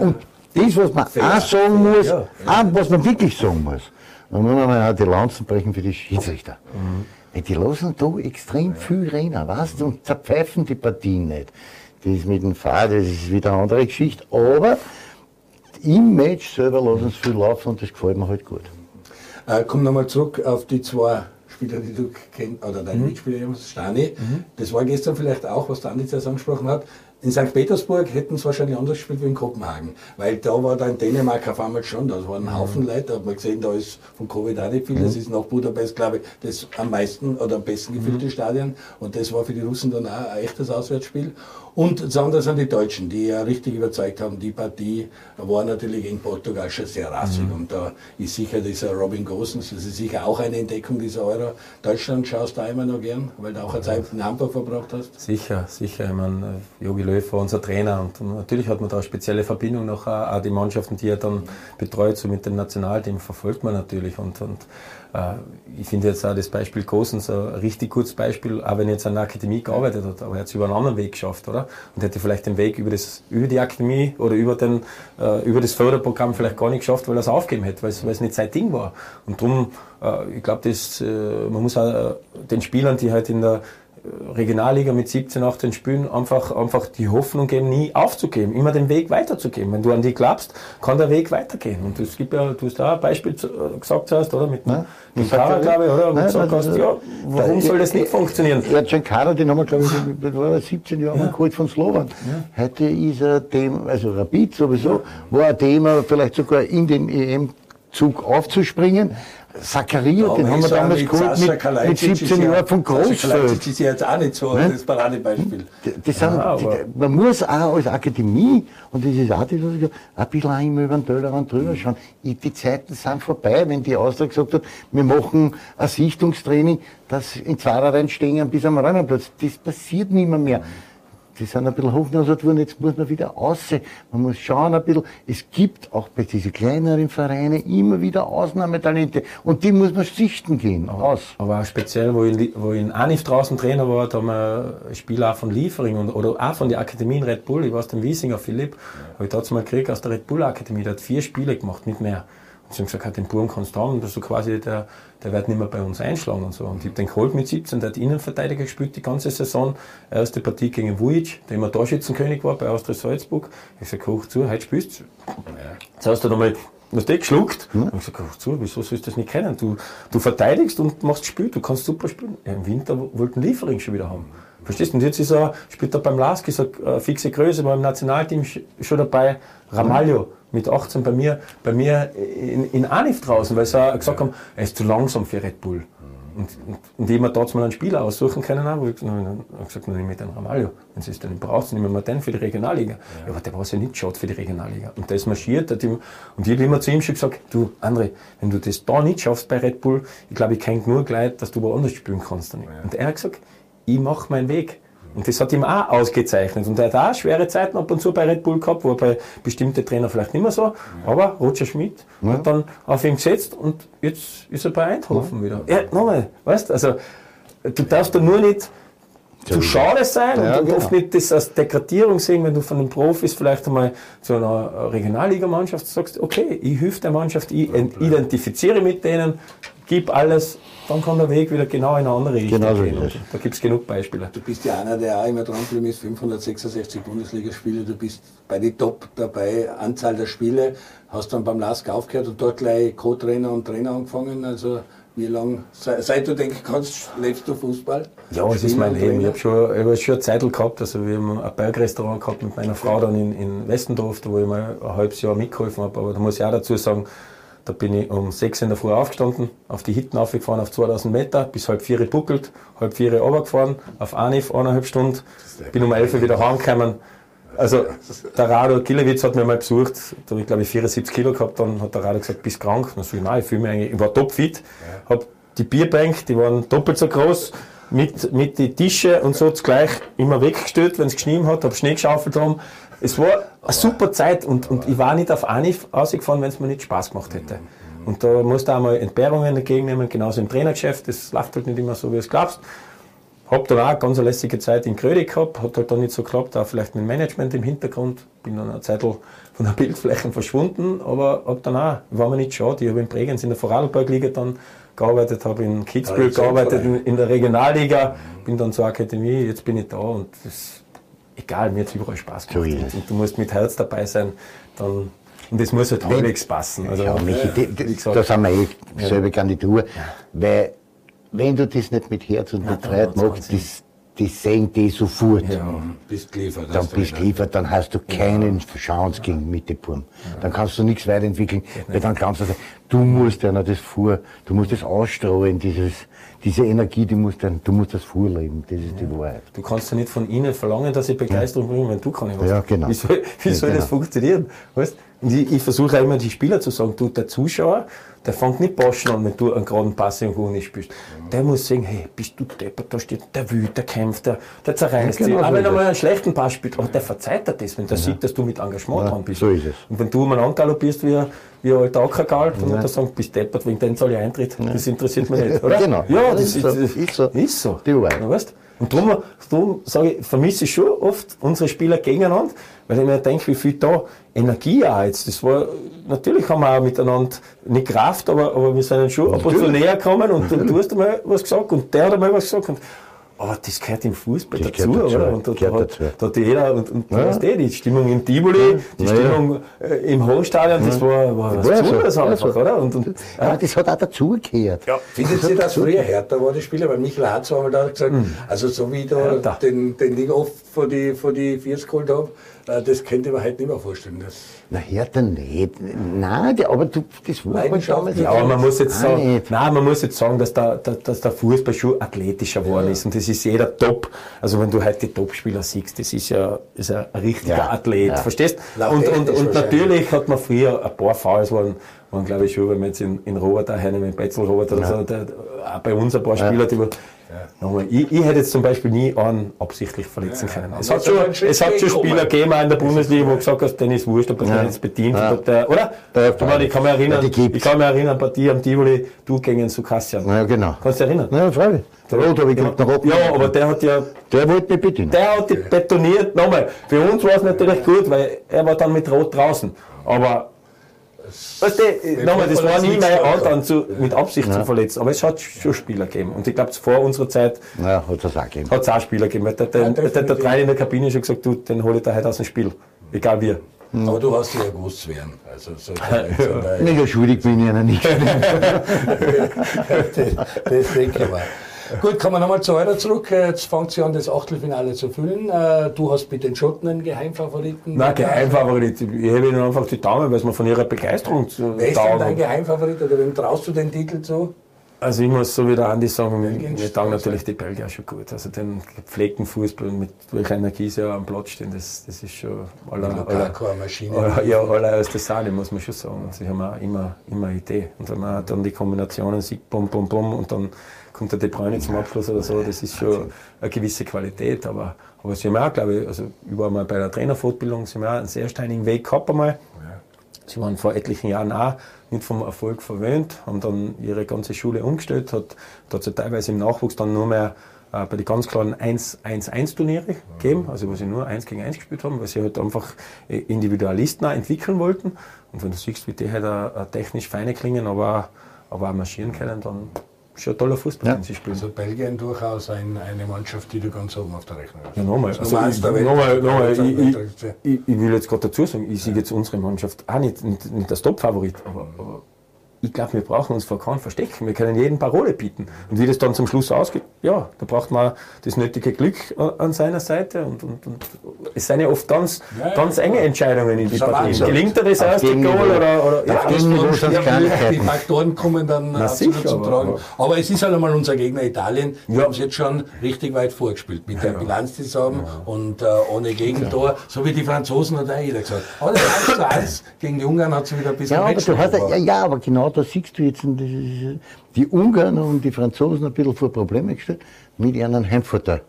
Und das, was man auch sagen muss, Ja. auch was man wirklich sagen muss, da muss man auch die Lanzen brechen für die Schiedsrichter. Weil Die lassen da extrem viel rennen, weißt du, und zerpfeifen die Partien nicht. Das ist mit dem Fahr, das ist wieder eine andere Geschichte, aber im Match selber lassen sie viel laufen und das gefällt mir halt gut. Äh, komm nochmal zurück auf die zwei Spieler, die du kennst, oder deine Mhm. Mitspieler, Stani. Das war gestern vielleicht auch, was der zuerst angesprochen hat. In St. Petersburg hätten sie wahrscheinlich anders gespielt wie in Kopenhagen. Weil da war da in Dänemark auf einmal schon, da waren ein Haufen Leute, da hat man gesehen, da ist von Covid auch nicht viel. Das ist nach Budapest, glaube ich, das am meisten oder am besten gefüllte Stadion. Und das war für die Russen dann auch ein echtes Auswärtsspiel. Und das andere sind die Deutschen, die ja richtig überzeugt haben. Die Partie war natürlich in Portugal schon sehr rassig. Und da ist sicher dieser Robin Gosens, das ist sicher auch eine Entdeckung dieser Euro. Deutschland schaust du auch immer noch gern, weil du auch eine Zeit in Hamburg verbracht hast? Sicher, sicher. Ich meine, Jogi Löw war unser Trainer und, natürlich hat man da eine spezielle Verbindung noch auch, auch die Mannschaften, die er dann betreut, so mit dem Nationalteam verfolgt man natürlich und, und äh, ich finde jetzt auch das Beispiel Gosens ein richtig gutes Beispiel, auch wenn er jetzt an der Akademie gearbeitet hat, aber er hat es über einen anderen Weg geschafft, oder? Und hätte vielleicht den Weg über, das, über die Akademie oder über, den, äh, über das Förderprogramm vielleicht gar nicht geschafft, weil er es aufgeben hätte, weil es, nicht sein Ding war. Und darum, äh, ich glaube, äh, man muss auch äh, den Spielern, die halt in der Regionalliga mit 17, 18 Spielen einfach, einfach die Hoffnung geben, nie aufzugeben, immer den Weg weiterzugeben. Wenn du an die glaubst, kann der Weg weitergehen. Und es gibt ja, du hast da ein Beispiel gesagt hast, oder? Mit, Nein, mit glaube ich, oder? Nein, gesagt hast, ja, warum soll das nicht funktionieren? Er schon Kader, den haben wir, glaube ich, war 17 Jahre ja. geholt von Slowan. Ja. Heute ist er Thema, also Rapid sowieso, war ein Thema, vielleicht sogar in den EM-Zug aufzuspringen. Zakaria, den haben wir damals geholt mit, mit 17 Jahren von Großfeld. Das ist ja jetzt auch nicht so ne? das Paradebeispiel. Das sind, ja, die, man muss auch als Akademie, und das ist auch das, was ich sage, ein bisschen auch immer über den Tellerrand drüber schauen. Die Zeiten sind vorbei, wenn die Austria gesagt hat, wir machen ein Sichtungstraining, das in zwei Reihen stehen bis am Rennplatz. Das passiert nicht mehr. mehr die sind ein bisschen hochgenommen worden, jetzt muss man wieder aussehen. Man muss schauen ein bisschen. Es gibt auch bei diesen kleineren Vereinen immer wieder Ausnahmetalente. Und die muss man sichten gehen, aber, aus. Aber auch speziell, wo ich, wo ich in Anif draußen Trainer war, da haben wir Spieler auch von Liefering und, oder auch von der Akademie in Red Bull. Ich war aus dem Wiesinger Philipp. Habe ich da mal gekriegt aus der Red Bull Akademie. Der hat vier Spiele gemacht, nicht mehr. Sie haben gesagt, den Buben kannst du haben. Das ist so quasi der, der wird nicht mehr bei uns einschlagen und so. Und ich habe den geholt mit 17, der hat Innenverteidiger gespielt die ganze Saison. Erste Partie gegen Vujic, der immer Torschützenkönig war bei Austria Salzburg. Ich sage, hoch zu, heute spielst du. Jetzt hast du nochmal Du hast eh geschluckt. Mhm. Und ich sage, hoch zu, wieso sollst du das nicht kennen? Du, du verteidigst und machst Spiel, du kannst super spielen. Ja, Im Winter wollten Liefering schon wieder haben. Verstehst du? Und jetzt ist er, spielt er beim Lask, ist er fixe Größe, war im Nationalteam schon dabei. Ramalho mit 18 bei mir, bei mir in, in Anif draußen, weil sie gesagt haben, er ist zu langsam für Red Bull. Und, und, und ich mir dort mal einen Spieler aussuchen können, wo ich habe gesagt, nehme ich den Ramalho. Wenn sie es dann braucht, nehmen wir den für die Regionalliga. Ja. ja aber der war ja nicht schaut für die Regionalliga. Und der ist marschiert. und ich habe immer zu ihm schon gesagt, du, André, wenn du das da nicht schaffst bei Red Bull, ich glaube, ich kenne nur gleich, dass du woanders spielen kannst. Ja. Und er hat gesagt, ich mache meinen Weg. Und das hat ihm auch ausgezeichnet. Und er hat auch schwere Zeiten ab und zu bei Red Bull gehabt, wo bei bestimmten Trainern vielleicht nicht mehr so. Aber Roger Schmidt ja. hat dann auf ihn gesetzt und jetzt ist er bei Eindhoven ja. wieder. Ja, nochmal, weißt also du darfst da nur nicht zu schade sein ja, und, genau. oft nicht das als Degradierung sehen, wenn du von den Profis vielleicht einmal zu einer Regionalligamannschaft sagst, okay, ich helfe der Mannschaft, ich identifiziere mit denen, gib alles, dann kann der Weg wieder genau in eine andere Richtung genau gehen. So da gibt es genug Beispiele. Du bist ja einer, der auch immer dran geblieben ist, 566 Bundesligaspiele, du bist bei den Top dabei, Anzahl der Spiele, hast dann beim LASK aufgehört und dort gleich Co-Trainer und Trainer angefangen, also wie lange, seit du denken kannst, lebst du Fußball? Ja, es ist mein Leben. Ich habe schon, ich hab schon eine Zeit gehabt, also wir haben ein Bergrestaurant gehabt mit meiner Frau dann in, in Westendorf, wo ich mal ein halbes Jahr mitgeholfen habe, aber da muss ich auch dazu sagen, da bin ich um 6 in der Früh aufgestanden, auf die Hitten aufgefahren auf 2000 Meter, bis halb vier buckelt, halb vier runtergefahren, auf Anif eineinhalb Stunden, bin um 11 Uhr wieder heimgekommen. Also der Rado Gilewitz hat mir mal besucht, da habe ich glaube ich 74 Kilo gehabt, dann hat der Rado gesagt, bist krank. Dann sag ich, nein, ich fühle mich eigentlich, ich war topfit, ja. habe die Bierbank, die waren doppelt so groß, mit, mit die Tische und so gleich immer weggestellt, wenn es geschnien hat, habe Schnee geschaufelt haben, es war eine super Zeit und, und ich war nicht auf Anif ausgefahren, wenn es mir nicht Spaß gemacht hätte. Und da musst du auch mal Entbehrungen entgegennehmen, genauso im Trainergeschäft. Das läuft halt nicht immer so, wie es glaubst. Hab dann auch eine ganz lässige Zeit in Grödig gehabt, hat halt dann nicht so geklappt, auch vielleicht mit dem Management im Hintergrund. Bin dann eine Zeit von der Bildfläche verschwunden, aber hab dann auch, war mir nicht schade. Ich habe in Bregenz in der Vorarlberg-Liga dann gearbeitet, habe in Kitzbühel gearbeitet, in, in, der Regionalliga, bin dann zur Akademie, jetzt bin ich da und das egal, mir hat es überall Spaß gemacht. So und du musst mit Herz dabei sein, dann, und das muss halt halbwegs passen. Also, ja, Michi, gesagt, da sind wir eh selbe Kandidatur, ja. weil wenn du das nicht mit Herz und mit Freude machst, das, die sehen die sofort. Ja, bist geliefert. Dann bist du geliefert, dann hast du keinen ja. Chance gegen Mitteburm. Ja. Dann kannst du nichts weiterentwickeln, weil dann kannst du sagen, du musst ja noch das vor, du musst das ausstrahlen, dieses, diese Energie, die musst dann, du musst das vorleben, das ist ja. die Wahrheit. Du kannst ja nicht von ihnen verlangen, dass sie Begeisterung bringen, wenn du keine hast. Ja, genau. Wie soll, wie soll genau. das funktionieren? Weißt? Ich, ich versuche immer die Spieler zu sagen, du, der Zuschauer, der fängt nicht Boschen an, wenn du einen geraden Pass irgendwo nicht spielst. Der muss sagen, hey, bist du deppert, da steht, der wütet, der kämpft, der, der zerreißt Ja, genau sich. Aber wenn er mal einen schlechten Pass spielt, aber der verzeiht dir das, wenn der sieht, dass du mit Engagement Ja, dran bist. so ist es. Und wenn du einen angaloppierst wie, ein- wie alter Ackergal, dann Ja. er sagen, bist deppert, wegen dem zahle ich Eintritt. Das interessiert mich nicht, oder? Genau. Ja, Ja, das ist so. ist, so. ist so. Die Wahrheit. Ja, weißt? Und darum, darum sage ich, vermisse ich schon oft unsere Spieler gegeneinander, weil ich mir denke, wie viel da Energie auch jetzt. Das war, natürlich haben wir auch miteinander nicht Kraft, aber, aber wir sind schon ab und zu näher gekommen und du, du hast einmal was gesagt und der hat einmal was gesagt. Und, aber das gehört im Fußball Das dazu, dazu, oder? Und da, da, gehört hat, dazu. da hat jeder, und, und du Ja. weißt eh, die Stimmung im Tivoli, die Ja. Stimmung äh, im Hofstadion, das war, war was Ja, so. Besonderes Ja, einfach, so. oder? Und, und, Ja, das hat auch dazugehört. Ja, findet ihr das früher härter war, die Spieler? Weil Michael Hartz da gesagt, also so wie ich da den, den Ding oft vor die, vor die Viers geholt habe, das könnte ich mir heute nicht mehr vorstellen. Das Na, härter nicht. Nein, aber du, das war halt Leidenschaft, damals. Ja, aber man muss jetzt sagen, nicht. nein, man muss jetzt sagen, dass der, dass, dass der Fußball schon athletischer geworden ist. Und das ist jeder top. Also wenn du heute die Topspieler siehst, das ist ja, ist ja ein richtiger Ja, Athlet. ja. Verstehst? Und, und, und natürlich hat man früher ein paar Fouls waren, waren glaube ich schon, wenn man jetzt in, in Robert daher mit Betzel Robert oder so, der, auch bei uns ein paar Spieler, die wir, Nochmal, ich, ich hätte jetzt zum Beispiel nie einen absichtlich verletzen können. Es hat, schon, es hat schon. Spieler gegeben in der Bundesliga, wo gesagt hast, denen ist wurscht, ob er Ja. ja. jetzt bedient Ja. ob der, oder? Ja, ich, meine, ich kann mich erinnern, Ja, die ich kann mich erinnern, Partie am Tivoli, du gegen Sukassian. Ja, genau. Kannst du dich erinnern? Ja, freilich. Der Rot habe ich gekriegt, nach oben. Ja, aber der hat ja, Der wollte mich bedienen. der hat die betoniert. Nochmal, für uns war es natürlich gut, weil er war dann mit Rot draußen. Aber, weißt du, nochmal, das war nie mein Antrag, zu, mit Absicht zu verletzen. Aber es hat schon Spieler gegeben. Und ich glaube, vor unserer Zeit Ja, hat es auch gegeben. hat es auch Spieler gegeben. Der, der, der, der, der Trainer in der Kabine schon gesagt, du, den hole ich da heute aus dem Spiel. Egal wie. Aber du hast dich ja gewusst zu wehren. Also so das, Nicht schuldig bin ich einer nicht. das denke ich mal. Gut, kommen wir nochmal zu eurer zurück. Jetzt fängt sie an, das Achtelfinale zu füllen. Äh, Du hast mit den Schotten einen Geheimfavoriten. Nein, Geheimfavorit. Ich habe ihnen einfach die Daumen, weil es mir von ihrer Begeisterung zu Wer ist denn dein. Geheimfavorit oder wem traust du den Titel zu? Also ich muss so wie der Andi sagen, mir taugen da. natürlich die Belgier schon gut. Also den gepflegten Fußball, mit welcher Energie sie am Platz stehen, das, das ist schon aller, aller, Lukaku, eine Maschine. aller, ja, aller aus der Sahne, muss man schon sagen. Sie haben auch immer, immer eine Idee. Und wenn man dann die Kombinationen sieht, bum, bum, bum, und dann kommt der De Bruyne zum Abschluss oder so, das ist schon eine gewisse Qualität. Aber, aber sie haben auch, glaube ich, also ich war mal bei der Trainerfortbildung, sie haben auch einen sehr steinigen Weg gehabt einmal. Sie waren vor etlichen Jahren auch nicht vom Erfolg verwöhnt, haben dann ihre ganze Schule umgestellt, hat, da hat es ja teilweise im Nachwuchs dann nur mehr äh, bei den ganz klaren 1-1-1-Turniere gegeben, also wo sie nur 1 gegen 1 gespielt haben, weil sie halt einfach äh, Individualisten auch entwickeln wollten. Und wenn du siehst, wie die halt auch technisch feine klingen, aber, aber auch marschieren können, dann schon ein toller Fußball, den sie spielen. Also Belgien durchaus ein, eine Mannschaft, die du ganz oben auf der Rechnung hast. Ja, nochmal. Also nochmal, nochmal, ich, ich, ich will jetzt gerade dazu sagen, ich sehe jetzt unsere Mannschaft auch nicht, nicht, nicht als Top-Favorit, aber, aber ich glaube, wir brauchen uns vor keinem verstecken. Wir können jeden Parole bieten. Und wie das dann zum Schluss ausgeht, ja, da braucht man das nötige Glück an- an seiner Seite. Und, und, und es sind ja oft ganz, Ja, ganz enge Entscheidungen in die Partien. Gelingt dir das Auf erste dem Goal oder, oder ja, das- ja, die. Faktoren kommen dann Na absolut sicher, zum Tragen. aber- Aber es ist halt einmal unser Gegner Italien. Die Ja. haben es jetzt schon richtig weit vorgespielt. Mit der Bilanz, die sie haben und äh, ohne Gegentor. So wie die Franzosen hat auch jeder gesagt. Aber das 1 zu 1 gegen die Ungarn hat sie wieder ein bisschen Ja, aber du hast, ja, ja, aber genau da siehst du jetzt, das die Ungarn und die Franzosen ein bisschen vor Probleme gestellt mit ihren Heimvorteil.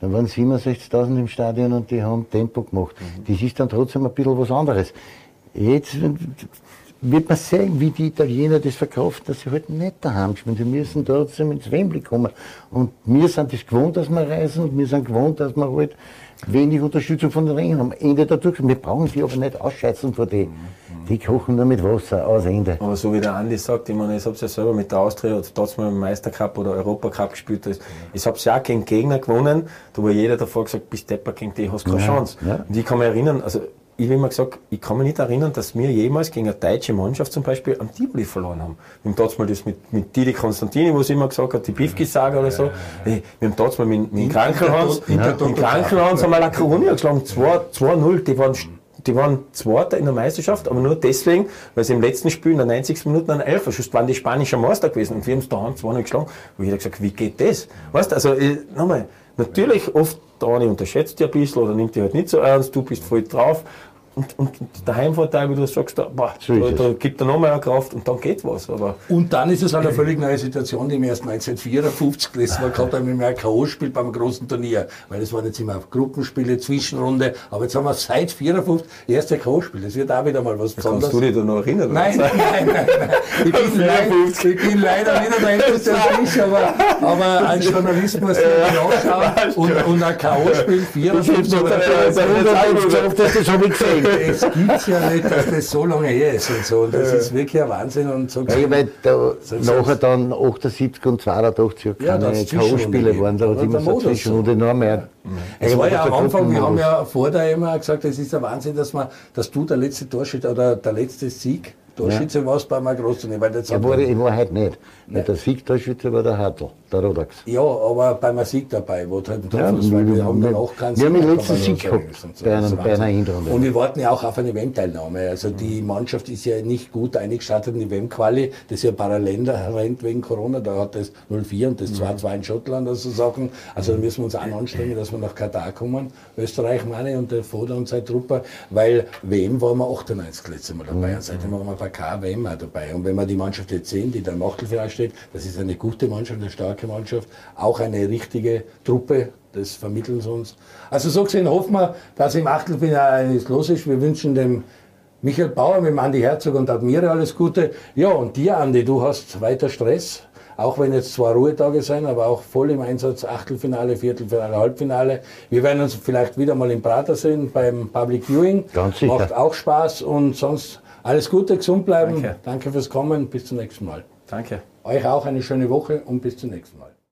Da waren 67.000 im Stadion und die haben Tempo gemacht. Das ist dann trotzdem ein bisschen was anderes. Jetzt wird man sehen, wie die Italiener das verkaufen, dass sie halt nicht daheim spielen. Sie müssen trotzdem ins Wembley kommen. Und wir sind das gewohnt, dass wir reisen und wir sind gewohnt, dass wir halt wenig Unterstützung von den Ringen haben. Ende Durchschnitt. Wir brauchen sie aber nicht ausscheißen vor die. Die kochen nur mit Wasser, aus Ende. Aber so wie der Andi sagt, ich meine, ich habe ja selber mit der Austria, oder mal im Meistercup oder Europacup gespielt. Ich habe ja auch gegen Gegner gewonnen, da wo jeder davor gesagt bist Depper gegen die, hast keine Ja, Chance. ja. Und ich kann mich erinnern, also ich habe immer gesagt, ich kann mich nicht erinnern, dass wir jemals gegen eine deutsche Mannschaft zum Beispiel am Tivoli verloren haben. Wir haben dort mal das mit, mit Didi Konstantini, wo sie immer gesagt hat, die Bifki-Saga oder so. Hey, wir haben dort mal mit, mit dem Krankenhaus, mit dem Krankenhaus haben wir La Coruña geschlagen, 2 2-0, die waren die waren Zweiter in der Meisterschaft, aber nur deswegen, weil sie im letzten Spiel in der 90. Minute einen Elfer schießt, waren die spanischer Meister gewesen und wir haben es daheim 2-0 geschlagen. Wo jeder gesagt, wie geht das? Weißt also, äh, nochmal, natürlich oft der eine unterschätzt dich ein bisschen oder nimmt dich halt nicht so ernst, du bist voll drauf. Und, und der Heimvorteil, wie du sagst, da, boah, So da, es. da gibt er nochmal eine Kraft und dann geht was. Aber Und dann ist es halt eine völlig neue Situation, die wir erst 1954 das war gehabt haben, wir ein K.O.-Spiel beim großen Turnier. Weil es waren jetzt immer Gruppenspiele, Zwischenrunde. Aber jetzt haben wir seit 54 erste K.O.-Spiel. Das wird auch wieder mal was kannst Besonderes. du dich da noch erinnern? Nein, nein, nein, nein, nein. Ich bin, leider, ich bin leider nicht der älteste Tisch, aber, aber ein Journalismus, der nachschauen und, und ein K.O.-Spiel 54 oder das habe ich gesehen. Es gibt's ja nicht, dass das so lange her ist und so. Und das ist wirklich ein Wahnsinn. Und so Ja, weil da nachher dann 78 und 82 ja Ja, keine das K.O.-Spiele waren, da hat immer so Modus Zwischenrunde noch mehr. Es war ja am Anfang, wir haben ja vor der immer gesagt, es ist der Wahnsinn, dass, man, dass du der letzte Torschütze oder der letzte Sieg Torschütze warst bei einem Großturnier. Weil das Ja, war ich in Wahrheit nicht. Weil der Siegtorschütze war der Hartl, der Rodax. ja, aber bei einem Sieg dabei, wo halt Ja, hast, weil wir haben dann auch keinen wir haben den letzten Sieg gehabt Und so. bei ist einer- bei einer Wahnsinn. Hinrunde. Und wir warten ja auch auf eine WM-Teilnahme. Also die Mannschaft ist ja nicht gut eingestartet in die WM-Quali, das ja parallel rennt wegen Corona. Da hat das 04 und das 2-2 in Schottland, also Sachen. Also da müssen wir uns auch anstrengen, dass wir nach Katar kommen. Österreich meine und der Foda und seine Truppe, weil WM waren wir 98 letztes Mal dabei und seitdem waren wir KWM auch dabei. Und wenn wir die Mannschaft jetzt sehen, die da im Achtelfinale steht, das ist eine gute Mannschaft, eine starke Mannschaft, auch eine richtige Truppe, das vermitteln sie uns. Also so gesehen hoffen wir, dass im Achtelfinale eines los ist. Wir wünschen dem Michael Bauer mit dem Andi Herzog und Admire alles Gute. Ja, und dir, Andi, du hast weiter Stress. Auch wenn jetzt zwei Ruhetage sind, aber auch voll im Einsatz, Achtelfinale, Viertelfinale, Halbfinale. Wir werden uns vielleicht wieder mal im Prater sehen beim Public Viewing. Ganz sicher. Macht auch Spaß und sonst alles Gute, gesund bleiben. Danke. Danke fürs Kommen, bis zum nächsten Mal. danke. Euch auch eine schöne Woche und bis zum nächsten Mal.